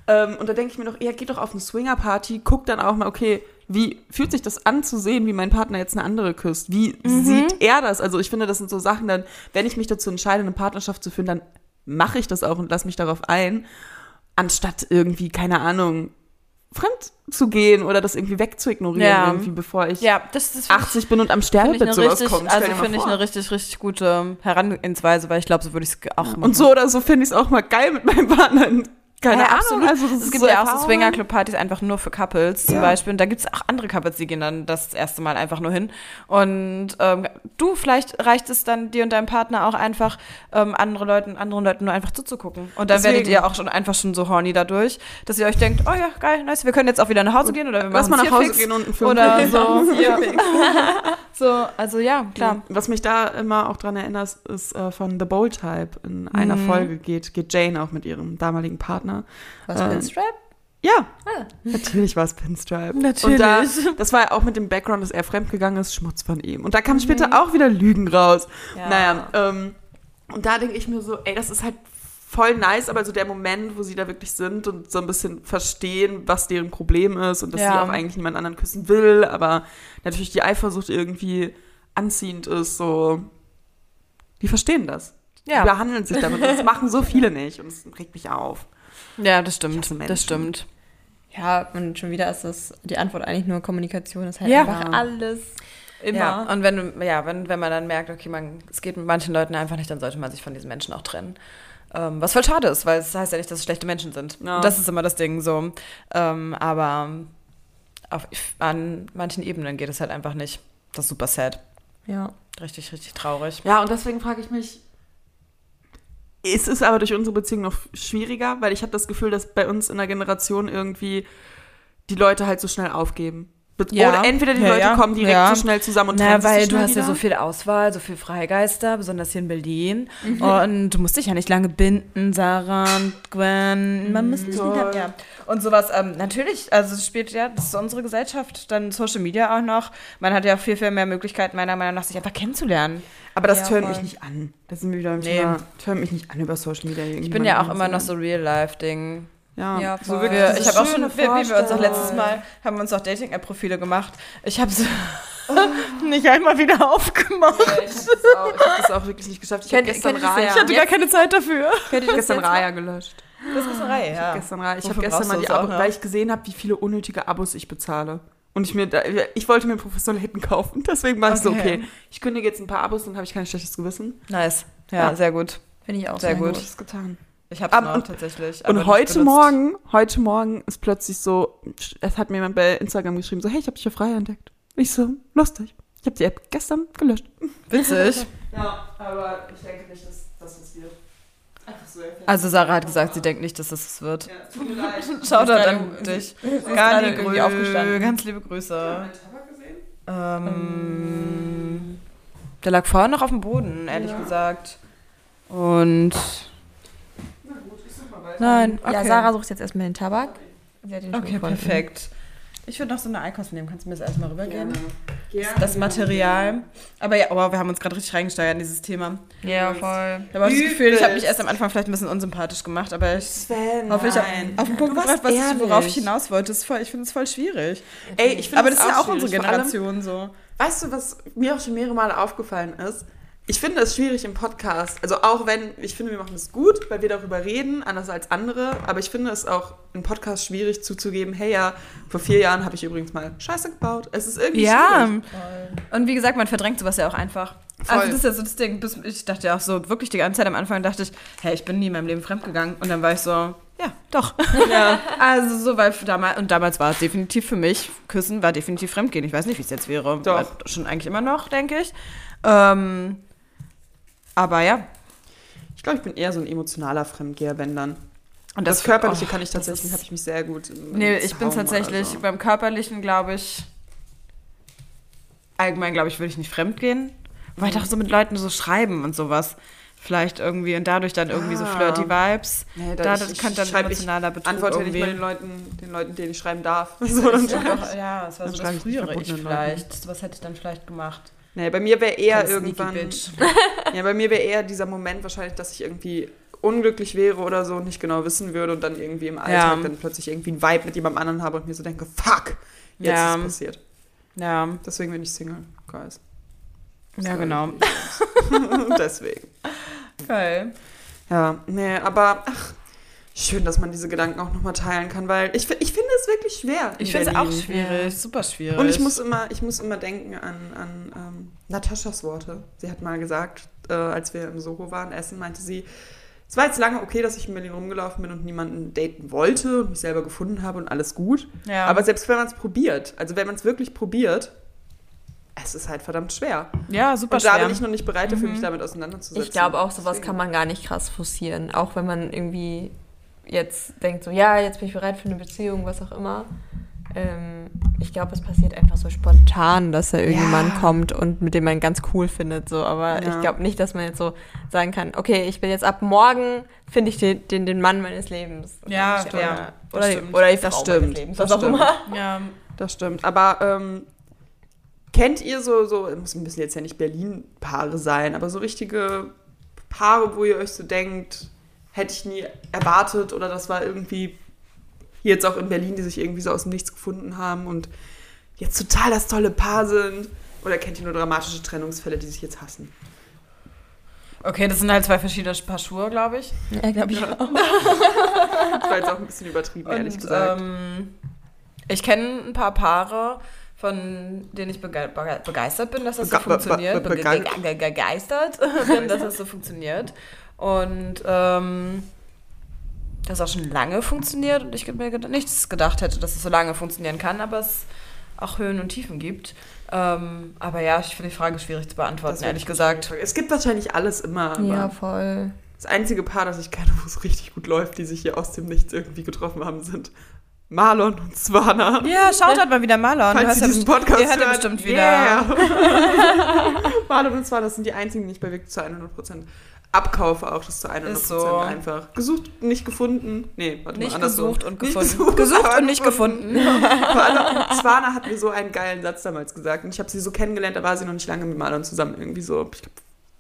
Ähm, und da denke ich mir doch, eher geht doch auf eine Swinger-Party, guck dann auch mal, okay, wie fühlt sich das an zu sehen, wie mein Partner jetzt eine andere küsst? Wie Mhm. sieht er das? Also ich finde, das sind so Sachen, dann, wenn ich mich dazu entscheide, eine Partnerschaft zu führen, dann mache ich das auch und lasse mich darauf ein, anstatt irgendwie, keine Ahnung, fremd zu gehen oder das irgendwie wegzuignorieren, Ja. irgendwie, bevor ich Ja, das finde 80 bin und am ich Sterbebett sowas richtig, kommt. Also finde ich eine richtig, richtig gute Herangehensweise, weil ich glaube, so würde ich es auch machen. Und so oder so finde ich es auch mal geil mit meinem Partner. Keine ja, Ahnung. Also es gibt so ja auch so. Swinger-Club-Partys einfach nur für Couples zum Ja. Beispiel. Und da gibt es auch andere Couples, die gehen dann das erste Mal einfach nur hin. Und ähm, du, vielleicht reicht es dann dir und deinem Partner auch einfach, ähm, andere Leuten, anderen Leuten nur einfach zuzugucken. Und dann werdet Deswegen. ihr auch schon einfach schon so horny dadurch, dass ihr euch denkt, oh ja, geil, nice, wir können jetzt auch wieder nach Hause gehen oder wir Lass mal machen nach Hause fix. gehen und einen Film Oder so. Ja. so, also ja, klar. Was mich da immer auch dran erinnert, ist äh, von The Bold Type. In einer Mhm. Folge geht, geht Jane auch mit ihrem damaligen Partner. Was Ähm, Pinstrap? Ja, Ah. natürlich war es Pinstripe. Natürlich. Und da, das war ja auch mit dem Background, dass er fremdgegangen ist, Schmutz von ihm. Und da kamen später auch wieder Lügen raus. Ja. Naja, ähm, und da denke ich mir so, ey, das ist halt voll nice, aber so der Moment, wo sie da wirklich sind und so ein bisschen verstehen, was deren Problem ist und dass Ja. sie auch eigentlich niemand anderen küssen will, aber natürlich die Eifersucht irgendwie anziehend ist, so, die verstehen das. Die Ja. behandeln sich damit. Das machen so viele nicht und es regt mich auf. Ja, das stimmt. Das stimmt. Ja, und schon wieder ist das die Antwort eigentlich nur Kommunikation. Das ist halt Ja. einfach alles immer. Ja, und wenn, ja, wenn, wenn man dann merkt, okay, man, es geht mit manchen Leuten einfach nicht, dann sollte man sich von diesen Menschen auch trennen. Ähm, was voll schade ist, weil es heißt ja nicht, dass es schlechte Menschen sind. Ja. Und das ist immer das Ding so. Ähm, aber auf, an manchen Ebenen geht es halt einfach nicht. Das ist super sad. ja. Richtig, richtig traurig. Ja, und deswegen frage ich mich, ist es aber durch unsere Beziehung noch schwieriger? Weil ich habe das Gefühl, dass bei uns in der Generation irgendwie die Leute halt so schnell aufgeben. Ja. Oder entweder die Ja, Leute ja. kommen direkt Ja. so schnell zusammen und Na, sich weil du hast ja wieder. so viel Auswahl, so viel Freigeister, besonders hier in Berlin. Und du musst dich ja nicht lange binden, Sarah und Gwen. Man muss dich Toll. wieder, ja. Und sowas, ähm, natürlich, also es spielt ja, das ist unsere Gesellschaft, dann Social Media auch noch. Man hat ja viel, viel mehr Möglichkeiten, meiner Meinung nach, sich einfach kennenzulernen. Aber das Ja, mich nicht an. Das sind wir wieder im Nee. Thema. Tönt mich nicht an über Social Media. Ich bin ja auch immer noch so Real-Life-Ding. Ja, Ja, so voll. wirklich. Ich habe auch schon, wie, wie wir uns auch letztes Mal, haben wir uns auch Dating-App-Profile gemacht. Ich habe sie nicht einmal wieder aufgemacht. Ja, ich habe das, auch- ich hab das auch wirklich nicht geschafft. Ich habe Kennt- gestern das Raya. Ich hatte gar keine Zeit dafür. Ich hab das gestern Raya gelöscht. Das ist eine Reihe, ja. Gestern Raya. Ich habe gestern brauchst mal du die das auch, Abo, ne? weil ich gesehen habe, wie viele unnötige Abos ich bezahle. Und ich mir, da, ich wollte mir Professoren kaufen, deswegen war ich so, Okay. okay, ich kündige jetzt ein paar Abos, dann habe ich kein schlechtes Gewissen. Nice. Ja, Ja. sehr gut. Finde ich auch Sehr gut. Hab ich das getan. Ich hab's Ab- noch und- tatsächlich. Und nicht heute benutzt. Morgen, heute Morgen ist plötzlich so, es hat mir jemand bei Instagram geschrieben, so, hey, ich habe dich ja frei entdeckt. Ich so, lustig. Ich habe die App gestern gelöscht. Witzig. Ja, aber ich denke nicht, dass das was wird. So. Also Sarah hat gesagt, sie denkt nicht, dass das es wird. Ja, es tut mir leid. Schaut gerade an dich. Gar irgendwie aufgestanden. Ganz liebe Grüße. Wir Tabak gesehen? Ähm, der lag vorher noch auf dem Boden, ehrlich Ja. gesagt. Und Na gut, ich such mal weiter. Nein, okay. Ja, Sarah sucht jetzt erstmal den Tabak. Okay, gefunden. perfekt. Ich würde noch so eine Eikost nehmen. Kannst du mir das erstmal rübergeben? Gerne. Das Material. Aber ja, oh, wir haben uns gerade richtig reingesteigert in dieses Thema. Ja, voll. Ich habe auch das Gefühl, ich habe mich erst am Anfang vielleicht ein bisschen unsympathisch gemacht, aber ich Sven, hoffe, ich habe auf den Punkt gebracht, was ich, worauf ich hinaus wollte. Das ist voll, ich finde es voll schwierig. Ey, ich finde Aber das ist ja auch schwierig. unsere Vor allem- Generation so. Weißt du, was mir auch schon mehrere Male aufgefallen ist? Ich finde es schwierig im Podcast. Also auch wenn, ich finde, wir machen es gut, weil wir darüber reden, anders als andere. Aber ich finde es auch im Podcast schwierig zuzugeben, hey ja, vor vier Jahren habe ich übrigens mal Scheiße gebaut. Es ist irgendwie Ja. schwierig. Und wie gesagt, man verdrängt sowas ja auch einfach. Voll. Also das ist ja so das Ding, bis, ich dachte ja auch so, wirklich die ganze Zeit am Anfang dachte ich, hey, ich bin nie in meinem Leben fremdgegangen. Und dann war ich so, ja, doch. Ja. Also so, weil damals, und damals war es definitiv für mich, Küssen war definitiv Fremdgehen. Ich weiß nicht, wie es jetzt wäre. Doch. War Schon eigentlich immer noch, denke ich. Ähm, aber ja. Ich glaube, ich bin eher so ein emotionaler Fremdgeher, wenn dann. Und Das, Körperliche oh, kann ich das tatsächlich, habe ich mich sehr gut. Nee, ich bin tatsächlich so. beim Körperlichen, glaube ich, allgemein, glaube ich, würde ich nicht fremdgehen. Weil ich auch so mit Leuten so schreiben und sowas. Vielleicht irgendwie und dadurch dann irgendwie so Ah. flirty Vibes. Nee, Da, ich- das ich kann dann schreib- ich emotionaler Betrug Antworte nicht irgendwie. mal den Leuten, den Leuten, denen ich schreiben darf. So, dann Ja, das war so das ich frühere Ich vielleicht. Was hätte ich dann vielleicht gemacht? Nee, bei mir wäre eher irgendwann. Bitch. Ja, bei mir wäre eher dieser Moment wahrscheinlich, dass ich irgendwie unglücklich wäre oder so und nicht genau wissen würde und dann irgendwie im Alltag Ja. dann plötzlich irgendwie ein Vibe mit jemandem anderen habe und mir so denke, fuck, jetzt Ja. ist es passiert. Ja, Deswegen bin ich Single, guys. ja genau. Deswegen. Geil. Ja, nee, aber ach, schön, dass man diese Gedanken auch nochmal teilen kann, weil ich, ich finde es wirklich schwer. Ich finde es auch schwierig, super schwierig. Und ich muss immer, ich muss immer denken an, an ähm, Nataschas Worte. Sie hat mal gesagt, äh, als wir im Soho waren, essen, meinte sie, es war jetzt lange okay, dass ich in Berlin rumgelaufen bin und niemanden daten wollte und mich selber gefunden habe und alles gut. ja. Aber selbst wenn man es probiert, also wenn man es wirklich probiert, es ist halt verdammt schwer. ja, super und da schwer. bin ich noch nicht bereit dafür, Mhm. mich damit auseinanderzusetzen. Ich glaube auch, sowas kann man gar nicht krass forcieren. Auch wenn man irgendwie jetzt denkt, so, ja, jetzt bin ich bereit für eine Beziehung, was auch immer. Ähm, ich glaube, es passiert einfach so spontan, dass da irgendjemand Ja. kommt und mit dem man ganz cool findet. So. Aber Ja. ich glaube nicht, dass man jetzt so sagen kann, okay, ich bin jetzt ab morgen, finde ich den, den, den Mann meines Lebens. Ja, ja. Das Oder, stimmt. oder die Das Frau stimmt. meines Lebens, Das was auch stimmt. immer. ja. Das stimmt. Aber ähm, kennt ihr so, so, es müssen jetzt ja nicht Berlin-Paare sein, aber so richtige Paare, wo ihr euch so denkt, hätte ich nie erwartet oder das war irgendwie hier jetzt auch in Berlin, die sich irgendwie so aus dem Nichts gefunden haben und jetzt total das tolle Paar sind? Oder kennt ihr nur dramatische Trennungsfälle, die sich jetzt hassen? Okay, das sind halt zwei verschiedene Paar Schuhe, glaube ich. Ja, glaube ich auch. Das war jetzt auch ein bisschen übertrieben, ehrlich Und, gesagt. ähm, ich kenne ein paar Paare, von denen ich bege bege begeistert bin, dass das so be- funktioniert. be- bege- ge- begeistert bin, dass das so funktioniert. Und ähm, das auch schon lange funktioniert und ich mir nichts gedacht hätte, dass es so lange funktionieren kann, aber es auch Höhen und Tiefen gibt. Ähm, aber ja, ich finde die Frage schwierig zu beantworten, Das ehrlich gesagt. Es gibt wahrscheinlich alles immer, aber Ja, voll. Das einzige Paar, das ich kenne, wo es richtig gut läuft, die sich hier aus dem Nichts irgendwie getroffen haben, sind Marlon und Swana. Ja, schaut halt mal wieder Marlon. Falls ihr diesen Podcast ihr hört hört, bestimmt wieder. Yeah. Marlon und Swana, das sind die einzigen, die ich bei wirklich zu 100% abkaufe, auch das zu 100% Ist so. einfach. Gesucht, nicht gefunden. Nee, warte Nicht mal, andersrum. gesucht und Nicht gefunden. Gesucht, aber und nicht gefunden. Vor allem, Swana hat mir so einen geilen Satz damals gesagt. Und ich habe sie so kennengelernt, da war sie noch nicht lange mit Marlon zusammen, irgendwie so, ich glaube,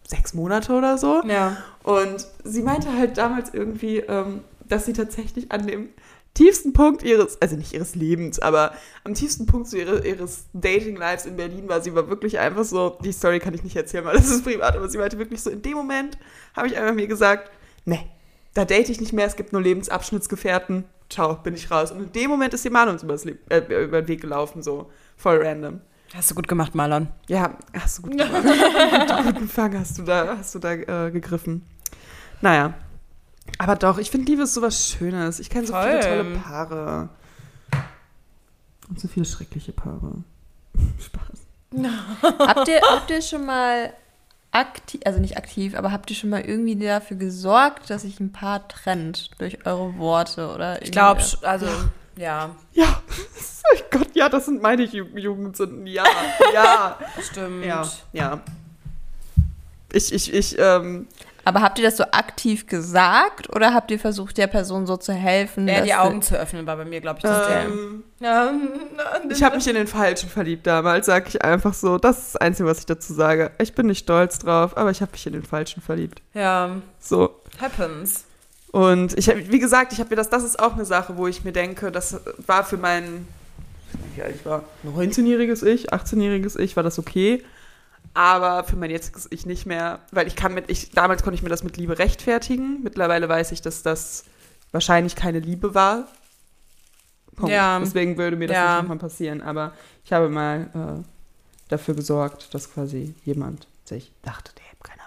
sechs Monate oder so. Ja. Und sie meinte halt damals irgendwie, ähm, dass sie tatsächlich an dem tiefsten Punkt ihres, also nicht ihres Lebens, aber am tiefsten Punkt so ihre, ihres Dating-Lives in Berlin war. Sie war wirklich einfach so, die Story kann ich nicht erzählen, weil das ist privat, aber sie meinte wirklich so, in dem Moment habe ich einfach mir gesagt, nee, da date ich nicht mehr, es gibt nur Lebensabschnittsgefährten, ciao, bin ich raus. Und in dem Moment ist die Mann uns übers äh, über den Weg gelaufen, so voll random. Hast du gut gemacht, Marlon. Ja, hast du gut gemacht. Guten Fang hast du da, hast du da äh, gegriffen. Naja. Aber doch, ich finde Liebe ist sowas Schönes. Ich kenne so Voll. viele tolle Paare. Und so viele schreckliche Paare. Spaß. habt, ihr, habt ihr schon mal aktiv, also nicht aktiv, aber habt ihr schon mal irgendwie dafür gesorgt, dass sich ein Paar trennt durch eure Worte oder Ich glaube, also, ja, Ja, oh Gott, ja, das sind meine Ju Jugendsünden. Ja, ja, stimmt. ja, ja. Ich, ich, ich, ähm, Aber habt ihr das so aktiv gesagt oder habt ihr versucht, der Person so zu helfen? Eher dass die Augen zu öffnen war bei mir, glaube ich, das ähm, Ja, ich habe mich in den Falschen verliebt damals, sag ich einfach so. Das ist das Einzige, was ich dazu sage. Ich bin nicht stolz drauf, aber ich habe mich in den Falschen verliebt. ja, So. happens. Und ich habe, wie gesagt, ich habe mir das, das ist auch eine Sache, wo ich mir denke, das war für mein, ich war, 19-jähriges Ich, 18-jähriges Ich, war das okay. Aber für mein jetziges Ich nicht mehr, weil ich kann mit, ich, damals konnte ich mir das mit Liebe rechtfertigen. Mittlerweile weiß ich, dass das wahrscheinlich keine Liebe war. Punkt. Ja. Deswegen würde mir das Ja. nicht nochmal passieren. Aber ich habe mal äh, dafür gesorgt, dass quasi jemand sich dachte, der hat keine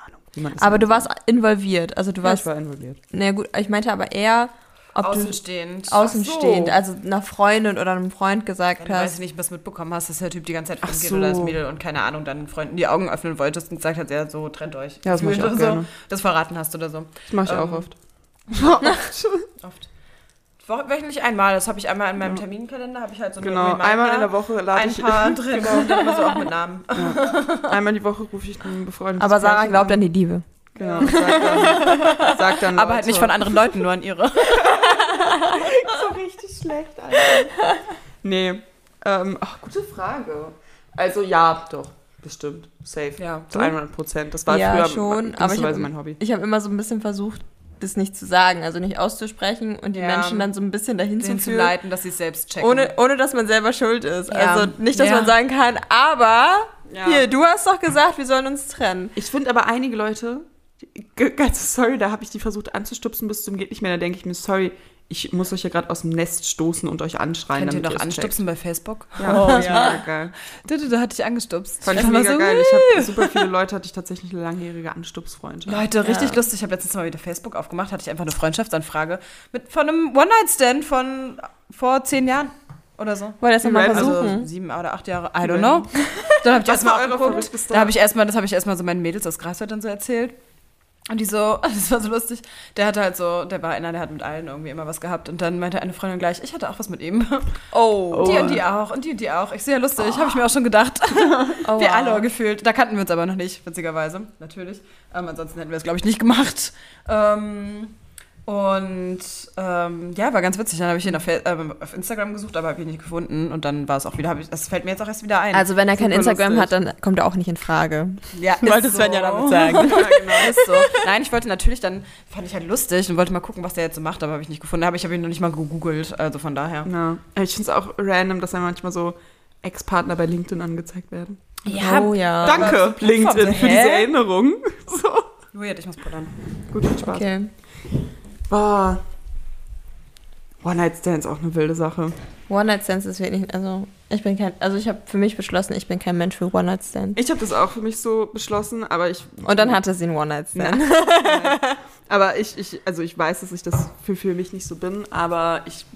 Ahnung. Aber du warst involviert. Also du ja, ich warst. war involviert. Na gut, ich meinte aber eher, ob Außenstehend. du außenstehend, Ach also einer Freundin oder einem Freund gesagt Wenn du weiß hast. nicht, was mitbekommen hast, dass der Typ die ganze Zeit Ach fremd geht so. oder das Mädel und keine Ahnung, deinen Freunden die Augen öffnen wolltest und gesagt hat, ja, so trennt euch. Ja, das mach ich auch gerne. so, das verraten hast oder so. Das mache ich auch Ähm, oft. Oft. Wo- Wöchentlich einmal, das habe ich einmal in meinem Terminkalender, habe ich halt so eine Genau, Reminder, einmal in der Woche lade ein ich paar drin und dann immer so auch mit Namen. einmal die Woche rufe ich einen befreundeten. Aber Sarah glaubt an die Liebe. Genau, sag dann, sag dann Aber halt nicht von anderen Leuten, nur an ihre. so richtig schlecht, Alter. Nee, ähm, ach, gute Frage. Also ja, doch, bestimmt, safe. Ja. Zu 100 Prozent. Das war Ja, früher schon, aber ich hab- mein Hobby. Ich habe immer so ein bisschen versucht, das nicht zu sagen, also nicht auszusprechen und die Ja. Menschen dann so ein bisschen dahin zu Den zu führen. leiten, dass sie es selbst checken. Ohne, ohne dass man selber schuld ist. Ja. Also nicht, dass Ja. man sagen kann, aber Ja. hier, du hast doch gesagt, wir sollen uns trennen. Ich finde aber einige Leute, g- ganz sorry, da habe ich die versucht anzustupsen bis zum geht nicht mehr. Da denke ich mir, sorry, ich muss euch ja gerade aus dem Nest stoßen und euch anschreien. Könnt ihr doch anstupsen bei Facebook? Ja, oh, das ist ja. mega geil. Da, da, da hatte ich angestupst. Fand ich mega so, geil. Ich habe super viele Leute, hatte ich tatsächlich eine langjährige Anstupsfreundschaft. Leute, richtig lustig. Ich habe letztens mal wieder Facebook aufgemacht, hatte ich einfach eine Freundschaftsanfrage mit, von einem One-Night-Stand von vor zehn Jahren oder so. Wollt ihr das nochmal Random. versuchen? Also sieben oder acht Jahre, I don't know. Dann habe ich erstmal war eure geguckt. verrückteste- Da habe ich erstmal, das habe ich erstmal so meinen Mädels aus Greifswald dann so erzählt. Und die so, das war so lustig. Der hatte halt so, der war einer, der hat mit allen irgendwie immer was gehabt. Und dann meinte eine Freundin gleich, ich hatte auch was mit ihm. Oh. Die und die auch und die und die auch. Ich sehe ja lustig, habe ich mir auch schon gedacht. oh Wir wow. alle gefühlt. Da kannten wir uns aber noch nicht, witzigerweise. Natürlich. Ähm, ansonsten hätten wir es, glaube ich, nicht gemacht. Ähm, und ähm, ja, war ganz witzig. Dann habe ich ihn auf, ähm, auf Instagram gesucht, aber habe ihn nicht gefunden. Und dann war es auch wieder, ich, das fällt mir jetzt auch erst wieder ein. Also wenn er kein Instagram lustig. hat, dann kommt er auch nicht in Frage. ja, Wollte ist Sven ja damit sagen. Ja, genau. ist so. Nein, ich wollte natürlich dann, fand ich halt lustig und wollte mal gucken, was der jetzt so macht, aber habe ich nicht gefunden. Aber ich habe ihn noch nicht mal gegoogelt, also von daher. Ja. Ich finde es auch random, dass einem manchmal so Ex-Partner bei LinkedIn angezeigt werden. oh ja. Danke, LinkedIn, so, für diese Erinnerung. So. Juliet, ich muss pullern. Gut, viel Spaß. Okay. Boah. One-Night-Stands auch eine wilde Sache. One-Night-Stands ist wirklich, also ich bin kein, also ich habe für mich beschlossen, ich bin kein Mensch für One-Night-Stand. Ich habe das auch für mich so beschlossen, aber ich. Und dann hatte sie einen One-Night-Stand. Aber ich, ich, also ich weiß, dass ich das für, für mich nicht so bin, aber ich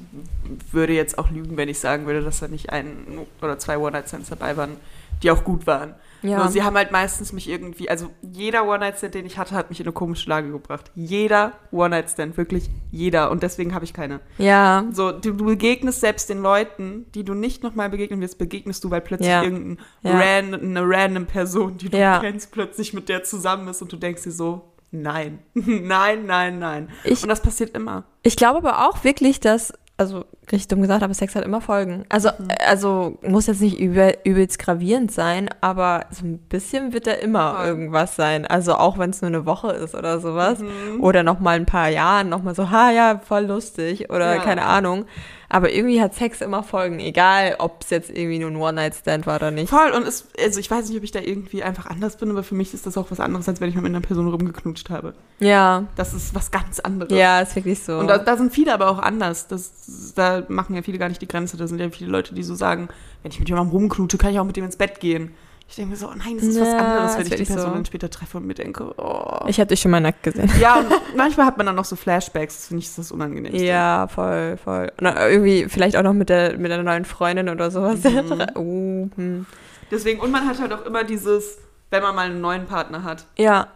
würde jetzt auch lügen, wenn ich sagen würde, dass da nicht ein oder zwei One-Night-Stands dabei waren, die auch gut waren. Ja. Nur sie haben halt meistens mich irgendwie, also jeder One-Night-Stand, den ich hatte, hat mich in eine komische Lage gebracht. Jeder One-Night-Stand, wirklich jeder. Und deswegen habe ich keine. Ja. So, du, du begegnest selbst den Leuten, die du nicht nochmal begegnen wirst, begegnest du, weil plötzlich Ja. irgendeine Ja. random, eine random Person, die du Ja. kennst, plötzlich mit der zusammen ist und du denkst dir so, nein, nein, nein, nein. Ich- und das passiert immer. Ich glaube aber auch wirklich, dass, also richtig dumm gesagt, aber Sex hat immer Folgen. Also, also muss jetzt nicht übel, übelst gravierend sein, aber so ein bisschen wird da immer Voll. irgendwas sein. Also auch wenn es nur eine Woche ist oder sowas. Oder noch mal ein paar Jahren noch mal so, ha ja, voll lustig oder Ja. keine Ahnung. Aber irgendwie hat Sex immer Folgen, egal ob es jetzt irgendwie nur ein One-Night-Stand war oder nicht. Voll, und es, also ich weiß nicht, ob ich da irgendwie einfach anders bin, aber für mich ist das auch was anderes, als wenn ich mal mit einer Person rumgeknutscht habe. Ja, Das ist was ganz anderes. ja, ist wirklich so. Und da, da sind viele aber auch anders. Das, da machen ja viele gar nicht die Grenze. Da sind ja viele Leute, die so sagen, wenn ich mit jemandem rumknute, kann ich auch mit dem ins Bett gehen. Ich denke mir so, oh nein, das ist was Ja, anderes, wenn ich die Person so. dann später treffe und mir denke, oh. Ich habe dich schon mal nackt gesehen. ja, und manchmal hat man dann noch so Flashbacks, das finde ich das Unangenehmste. Ja, voll, voll. Und irgendwie vielleicht auch noch mit der, mit der neuen Freundin oder sowas. Mhm. Oh, hm. Deswegen, und man hat halt auch immer dieses, wenn man mal einen neuen Partner hat. Ja.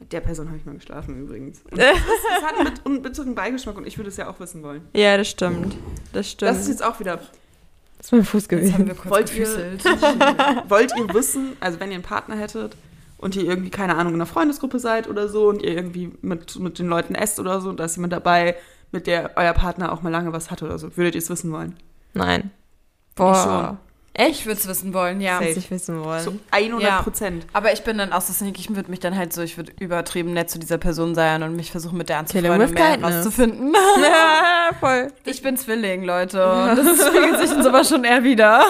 Mit der Person habe ich mal geschlafen übrigens. Und das, das hat mit einen bitteren Beigeschmack und ich würde es ja auch wissen wollen. Ja, das stimmt. Das stimmt. Das ist jetzt auch wieder. Das ist mein Fuß gewesen. wir kurz Wollt ihr-. Wollt ihr wissen, also wenn ihr einen Partner hättet und ihr irgendwie, keine Ahnung, in einer Freundesgruppe seid oder so und ihr irgendwie mit, mit den Leuten esst oder so und da ist jemand dabei, mit der euer Partner auch mal lange was hat oder so, würdet ihr es wissen wollen? Nein. Ich Boah. Ich würde es wissen wollen, ja. Muss ich wissen wollen. So 100 Prozent. Aber ich bin dann auch so sneaky, ich würde mich dann halt so, ich würde übertrieben nett zu dieser Person sein und mich versuchen mit der anzufreunden, with mehr was zu finden. ja, voll. Ich bin Zwilling, Leute. Und das spiegelt sich in sowas schon eher wieder.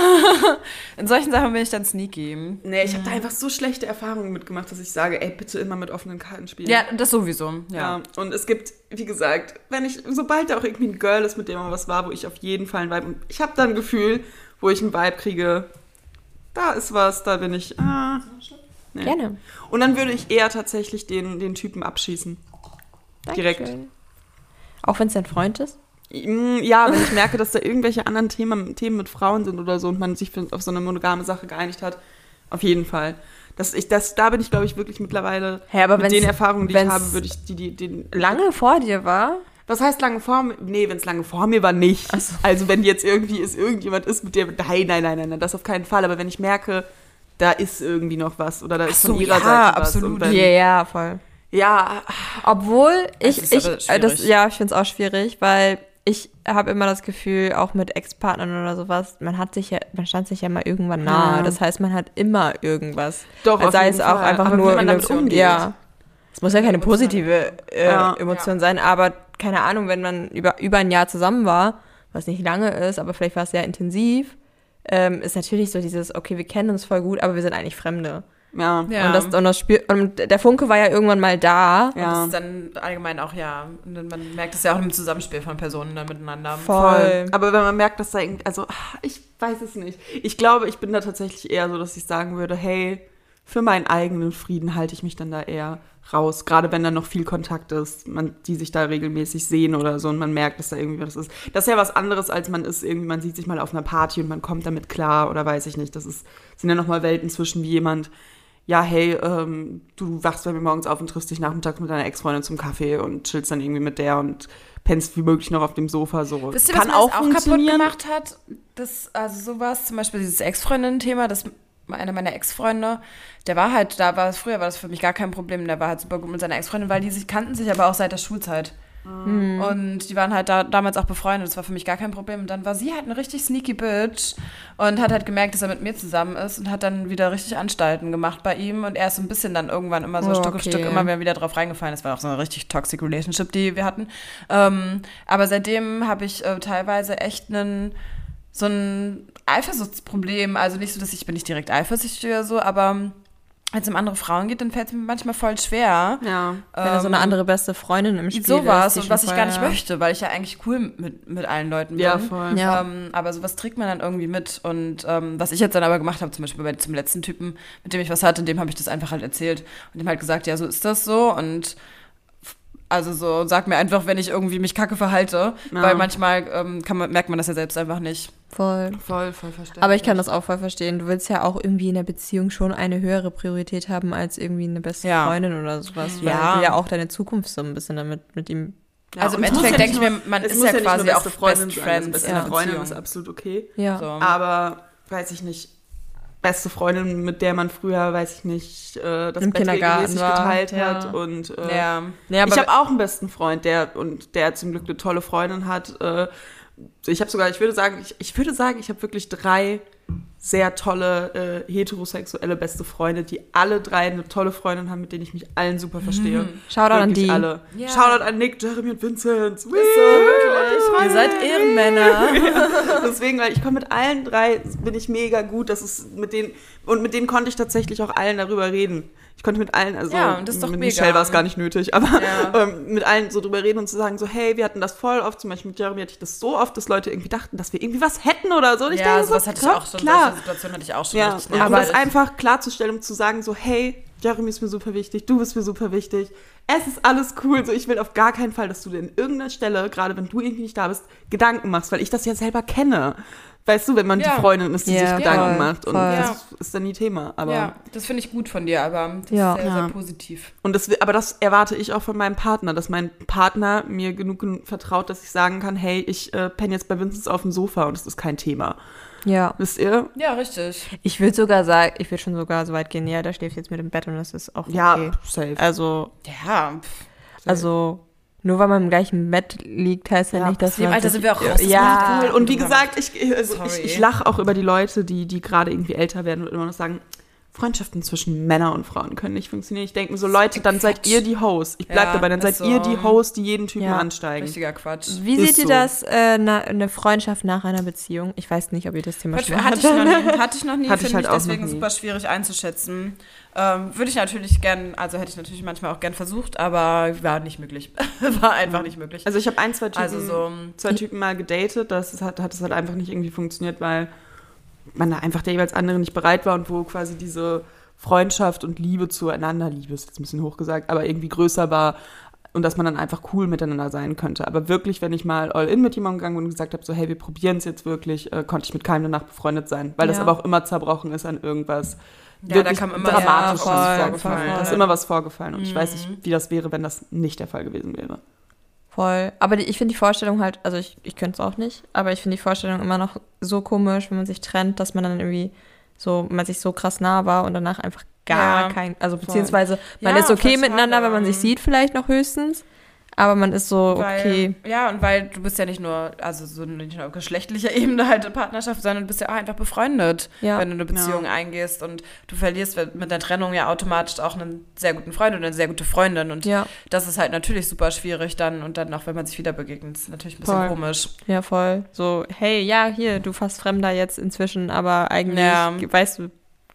In solchen Sachen bin ich dann sneaky. Nee, ich habe da einfach so schlechte Erfahrungen mitgemacht, dass ich sage, ey, bitte immer mit offenen Karten spielen. Ja, das sowieso. Ja. Ja, und es gibt, wie gesagt, wenn ich, sobald da auch irgendwie ein Girl ist, mit dem mal was war, wo ich auf jeden Fall ein Vibe, und ich habe da ein Gefühl, wo ich ein Vibe kriege, da ist was, da bin ich, ah. Nee. Gerne. Und dann würde ich eher tatsächlich den, den Typen abschießen. Direkt. Dankeschön. Auch wenn es dein Freund ist? Mm, Ja, wenn ich merke, dass da irgendwelche anderen Themen, Themen mit Frauen sind oder so und man sich auf so eine monogame Sache geeinigt hat, auf jeden Fall. Das, ich, das, da bin ich, glaube ich, wirklich mittlerweile Hä, aber mit den Erfahrungen, die ich habe, würde ich die, die, den Lange vor dir war? Was heißt lange vor mir? Nee, wenn es lange vor mir war, nicht. So. Also wenn jetzt irgendwie ist, irgendjemand ist mit der. Nein, nein, nein, nein, das auf keinen Fall. Aber wenn ich merke, da ist irgendwie noch was oder da ist so, von ihrer ja, Seite was. absolut. Wenn, Ja, ja, voll. ja, Obwohl ich, ich, äh, das, ja, ich finde es auch schwierig, weil ich habe immer das Gefühl, auch mit Ex-Partnern oder sowas, man hat sich ja, man stand sich ja mal irgendwann nahe. Ja. Das heißt, man hat immer irgendwas. doch, Also sei es auch einfach Aber nur wie man damit umgeht. Ja. Es muss ja keine positive äh, Ja. Emotion sein, aber keine Ahnung, wenn man über, über ein Jahr zusammen war, was nicht lange ist, aber vielleicht war es sehr intensiv, ähm, ist natürlich so dieses, okay, wir kennen uns voll gut, aber wir sind eigentlich Fremde. Ja. Ja. Und, das, und, das Spiel, und der Funke war ja irgendwann mal da. Und das Ja. ist dann allgemein auch, ja, und dann- man merkt es ja auch im Zusammenspiel von Personen dann miteinander. Voll. Aber wenn man merkt, dass da irgendwie, also ah, ich weiß es nicht. Ich glaube, ich bin da tatsächlich eher so, dass ich sagen würde, hey, für meinen eigenen Frieden halte ich mich dann da eher raus. Gerade wenn da noch viel Kontakt ist, man, die sich da regelmäßig sehen oder so und man merkt, dass da irgendwie was ist. Das ist ja was anderes, als man ist irgendwie, man sieht sich mal auf einer Party und man kommt damit klar oder weiß ich nicht. Das ist, sind ja nochmal Welten zwischen wie jemand, ja, hey, ähm, du wachst bei mir morgens auf und triffst dich nachmittags mit deiner Ex-Freundin zum Kaffee und chillst dann irgendwie mit der und pennst wie möglich noch auf dem Sofa so. Wisst ihr, Kann was auch auch kaputt gemacht hat? Das, also sowas, zum Beispiel dieses Ex-Freundin-Thema, das einer meiner Ex-Freunde, der war halt, da war es früher war das für mich gar kein Problem, der war halt super gut mit seiner Ex-Freundin, weil die sich kannten sich aber auch seit der Schulzeit. Mhm. Und die waren halt da, damals auch befreundet, das war für mich gar kein Problem. Und dann war sie halt eine richtig sneaky Bitch und hat halt gemerkt, dass er mit mir zusammen ist und hat dann wieder richtig Anstalten gemacht bei ihm. Und er ist so ein bisschen dann irgendwann immer so Oh, Stück für okay. Stück immer mehr wieder drauf reingefallen. Das war auch so eine richtig toxic Relationship, die wir hatten. Ähm, aber seitdem habe ich äh, teilweise echt einen so ein Eifersuchtsproblem. Also nicht so, dass ich bin nicht direkt eifersüchtig oder so, aber wenn es um andere Frauen geht, dann fällt es mir manchmal voll schwer. Ja. Wenn da so eine Ähm, andere beste Freundin im Spiel sowas, ist. schon was ich gar nicht vorher- möchte, weil ich ja eigentlich cool mit, mit allen Leuten bin. Ja, voll. Ja. Ähm, aber sowas trägt man dann irgendwie mit. Und ähm, was ich jetzt dann aber gemacht habe, zum Beispiel bei zum letzten Typen, mit dem ich was hatte, dem habe ich das einfach halt erzählt und dem halt gesagt, ja, so ist das so und also so, sag mir einfach, wenn ich irgendwie mich kacke verhalte, Ja. weil manchmal ähm, kann man, merkt man das ja selbst einfach nicht. Voll. Voll, voll verständlich. Aber ich kann das auch voll verstehen. Du willst ja auch irgendwie in der Beziehung schon eine höhere Priorität haben als irgendwie eine beste Ja. Freundin oder sowas. Weil Ja. du ja auch deine Zukunft so ein bisschen damit mit ihm. Ja, also im Endeffekt ja denke ich mir, man ist ja nicht quasi auch Freundin Best sein. Friends Also beste in einer Freundin Beziehung. ist absolut okay. Ja. So. Aber, weiß ich nicht, beste Freundin, mit der man früher, weiß ich nicht, äh, das Im Bett Kindergarten regelmäßig war, geteilt ja. hat. Und äh, ja. Ja, ich habe auch einen besten Freund, der und der zum Glück eine tolle Freundin hat. Äh, ich habe sogar, ich würde sagen, ich, ich würde sagen, ich habe wirklich drei sehr tolle äh, heterosexuelle beste Freunde, die alle drei eine tolle Freundin haben, mit denen ich mich allen super verstehe. Shoutout an Wirklich die. alle. Ja. Shoutout an Nick, Jeremy und Vincent. So, wirklich. Ihr seid Ehrenmänner. Deswegen, weil ich komme mit allen drei, bin ich mega gut. Das ist mit denen, und mit denen konnte ich tatsächlich auch allen darüber reden. Ich konnte mit allen, also Ja, und das ist doch mit mega. Michelle war es gar nicht nötig, aber Ja. ähm, mit allen so drüber reden und zu sagen, so, hey, wir hatten das voll oft, zum Beispiel mit Jeremy hatte ich das so oft, dass Leute irgendwie dachten, dass wir irgendwie was hätten oder so. Und ich Ja, dachte so, hatte ich auch schon, klar. Ja. Situation hatte ich auch schon Ja, richtig nervig. das einfach klarzustellen, um zu sagen, so, hey, Jeremy ist mir super wichtig, du bist mir super wichtig, es ist alles cool, so, ich will auf gar keinen Fall, dass du dir in irgendeiner Stelle, gerade wenn du irgendwie nicht da bist, Gedanken machst, weil ich das ja selber kenne. Weißt du, wenn man Ja. die Freundin ist, die Ja, sich Gedanken voll, macht und voll. das ist dann nie Thema, aber... ja, das finde ich gut von dir, aber das Ja. ist sehr, Ja. sehr positiv. Und das, aber das erwarte ich auch von meinem Partner, dass mein Partner mir genug, genug vertraut, dass ich sagen kann, hey, ich äh, penne jetzt bei Vincent auf dem Sofa und das ist kein Thema. Ja. Wisst ihr? Ja, richtig. Ich würde sogar sagen, ich würde schon sogar so weit gehen, ja, der schläft jetzt mit im Bett und das ist auch okay. Ja, safe. Also, Ja, pff. also, nur weil man im gleichen Bett liegt, heißt ja, Ja, nicht, dass dem man Alter sind wir auch raus, das Ja, cool. Und wie Ja. gesagt, ich, also ich, ich lache auch über die Leute, die, die gerade irgendwie älter werden und immer noch sagen, Freundschaften zwischen Männern und Frauen können nicht funktionieren. Ich denke mir so, Leute, dann seid ihr die Host. Ich bleib Ja, dabei, dann seid ist ihr so. die Host, die jeden Typen Ja. ansteigen. richtiger Quatsch. Wie Ist seht ihr so. das, äh, na, eine Freundschaft nach einer Beziehung? Ich weiß nicht, ob ihr das Thema schon mal hatte ich noch nie, hatte ich noch nie Hatte ich finde halt ich auch deswegen nie. super schwierig einzuschätzen. Ähm, Würde ich natürlich gern, also hätte ich natürlich manchmal auch gern versucht, aber war nicht möglich. war einfach nicht möglich. Also ich habe ein, zwei Typen, Also so, zwei Typen mal gedatet, das hat, hat es halt einfach nicht irgendwie funktioniert, weil man da einfach der jeweils andere nicht bereit war und wo quasi diese Freundschaft und Liebe zueinander, Liebe ist jetzt ein bisschen hochgesagt, aber irgendwie größer war und dass man dann einfach cool miteinander sein könnte. Aber wirklich, wenn ich mal all in mit jemandem gegangen bin und gesagt habe, so hey, wir probieren es jetzt wirklich, äh, konnte ich mit keinem danach befreundet sein, weil das Ja. aber auch immer zerbrochen ist an irgendwas Ja, wirklich da kam immer Dramatisches ja, voll, vorgefallen. Da ist immer was vorgefallen und ich weiß nicht, Mhm. wie das wäre, wenn das nicht der Fall gewesen wäre. Voll. Aber die, ich finde die Vorstellung halt, also ich, ich könnte es auch nicht, aber ich finde die Vorstellung immer noch so komisch, wenn man sich trennt, dass man dann irgendwie so, man sich so krass nah war und danach einfach gar Ja, kein, also beziehungsweise man Ja, ist okay miteinander, wenn man sich sieht vielleicht noch höchstens, aber man ist so, weil, okay. Ja, und weil du bist ja nicht nur, also so nicht nur auf geschlechtlicher Ebene halt eine Partnerschaft, sondern du bist ja auch einfach befreundet, Ja. wenn du eine Beziehung eingehst und du verlierst mit der Trennung ja automatisch auch einen sehr guten Freund oder eine sehr gute Freundin und Ja, das ist halt natürlich super schwierig dann und dann auch, wenn man sich wieder begegnet, ist natürlich ein bisschen Voll. komisch. ja, voll. So, hey, ja, hier, du fast Fremder jetzt inzwischen, aber eigentlich Ja. weißt du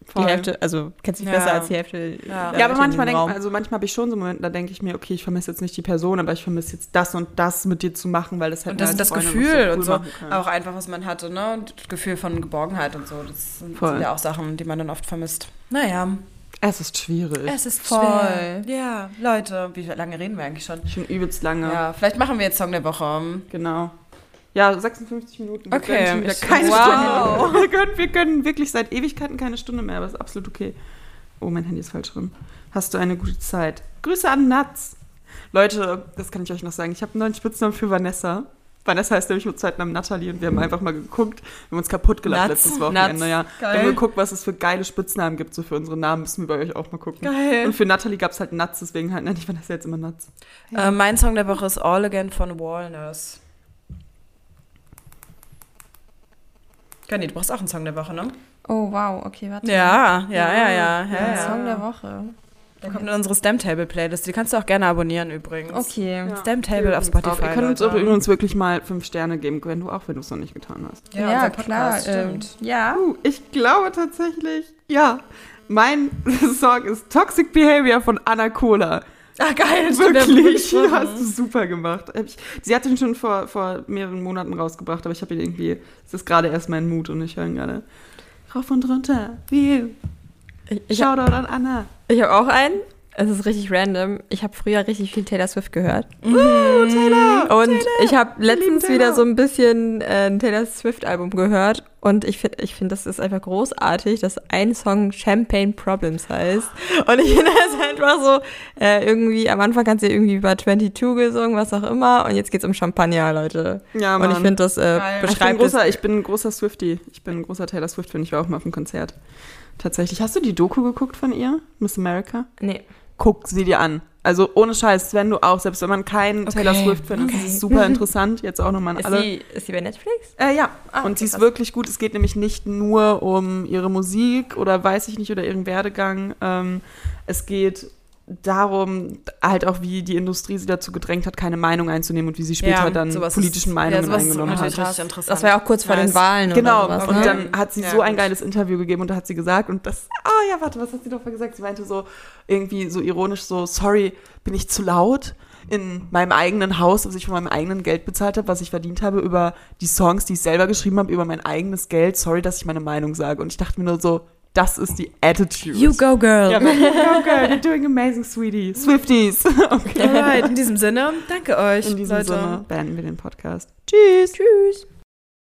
die Voll. Hälfte, also kennst dich Ja. besser als die Hälfte. Ja. Ja, aber manchmal dem denk, Raum. also manchmal habe ich schon so Momente, da denke ich mir, okay, ich vermisse jetzt nicht die Person, aber ich vermisse jetzt das und das mit dir zu machen, weil das hätte Und das ist das Gefühl und cool so, machen können. auch einfach, was man hatte, ne? Und das Gefühl von Geborgenheit und so. Das sind, sind ja auch Sachen, die man dann oft vermisst. Naja, Es ist schwierig. es ist Voll. voll. Ja, Leute, wie lange reden wir eigentlich schon? Schon übelst lange. Ja, vielleicht machen wir jetzt Song der Woche. Genau. Ja, 56 Minuten. Wir Okay. schon wieder keine wow. Stunde. Wir können, wir können wirklich seit Ewigkeiten keine Stunde mehr, aber ist absolut okay. Oh, mein Handy ist falsch rum. Hast du eine gute Zeit? Grüße an Nats. Leute, das kann ich euch noch sagen. Ich habe einen neuen Spitznamen für Vanessa. Vanessa heißt nämlich mit Zeitnamen Natalie und wir haben einfach mal geguckt. Wir haben uns kaputt gelacht Nuts. letztes Wochenende. Nuts. Ja. Wir haben geguckt, was es für geile Spitznamen gibt. So für unsere Namen müssen wir bei euch auch mal gucken. Geil. Und für Natalie gab es halt Nuts, deswegen halt nenne ich Vanessa jetzt immer Nuts. Äh, mein Song der Woche ist All Again von Walness. Conny, du brauchst auch einen Song der Woche, ne? Oh, wow, okay, warte. Ja, ja, ja, ja. ja, Ja, ja. Song der Woche. Der kommt in unsere Stamtable-Playlist. Die kannst du auch gerne abonnieren übrigens. Okay. Ja. Stamtable auf auch. Spotify. Ihr könnt uns Leute. übrigens wirklich mal fünf Sterne geben, Gwen, du auch, wenn du es noch nicht getan hast. Ja, unser klar. Ähm, stimmt. ja. Uh, ich glaube tatsächlich, ja. Mein Song ist Toxic Behavior von Anna Cola. Ah, geil. Wirklich, drüber hast du super gemacht. Sie hat ihn schon vor, vor mehreren Monaten rausgebracht, aber ich habe ihn irgendwie, es ist gerade erst mein Mut und ich höre ihn gerade rauf und runter. Wie? Ich, ich habe Shoutout an Anna. ich hab auch einen. Es ist richtig random. Ich habe früher richtig viel Taylor Swift gehört. Taylor! Und ich habe letztens Taylor. wieder so ein bisschen äh, ein Taylor Swift-Album gehört. Und ich finde, ich find, das ist einfach großartig, dass ein Song Champagne Problems heißt. Und ich finde das einfach so, äh, irgendwie, am Anfang hat sie irgendwie über 22 gesungen, was auch immer. Und jetzt geht's um Champagner, Leute. Ja, und ich Mann. finde, das äh, Geil. Ich bin, beschreibt großer, es. ich bin ein großer Swifty. Ich bin ein großer Taylor Swift-Fan. Ich war auch mal auf dem Konzert. Tatsächlich. Hast du die Doku geguckt von ihr? Miss America? Nee. Guck sie dir an. Also ohne Scheiß, wenn du auch, selbst wenn man kein Okay. Taylor Swift-Fan ist, ist Okay. es super interessant. Jetzt auch nochmal an Ist alle. sie, ist sie bei Netflix? Äh, ja, Ah, und okay, sie ist krass. wirklich gut. Es geht nämlich nicht nur um ihre Musik oder weiß ich nicht, oder ihren Werdegang. Ähm, es geht darum, halt auch, wie die Industrie sie dazu gedrängt hat, keine Meinung einzunehmen und wie sie später Ja, dann politischen ist- Meinungen ja, eingenommen hat. Das war ja auch kurz vor den Nice. Wahlen Genau, oder sowas. und ne? dann hat sie Ja, so ein geiles Interview gegeben und da hat sie gesagt, und das, ah ja, warte, was hat sie doch mal gesagt? Sie meinte so, irgendwie so ironisch so, sorry, bin ich zu laut? in meinem eigenen Haus, was ich von meinem eigenen Geld bezahlt habe, was ich verdient habe, über die Songs, die ich selber geschrieben habe, über mein eigenes Geld. Sorry, dass ich meine Meinung sage. Und ich dachte mir nur so, das ist die Attitude. You go, girl. Ja, you go, girl. You're doing amazing, sweetie. Swifties. Okay. Alright, in diesem Sinne, danke euch, In diesem Leute. Sinne beenden wir den Podcast. Tschüss. Tschüss.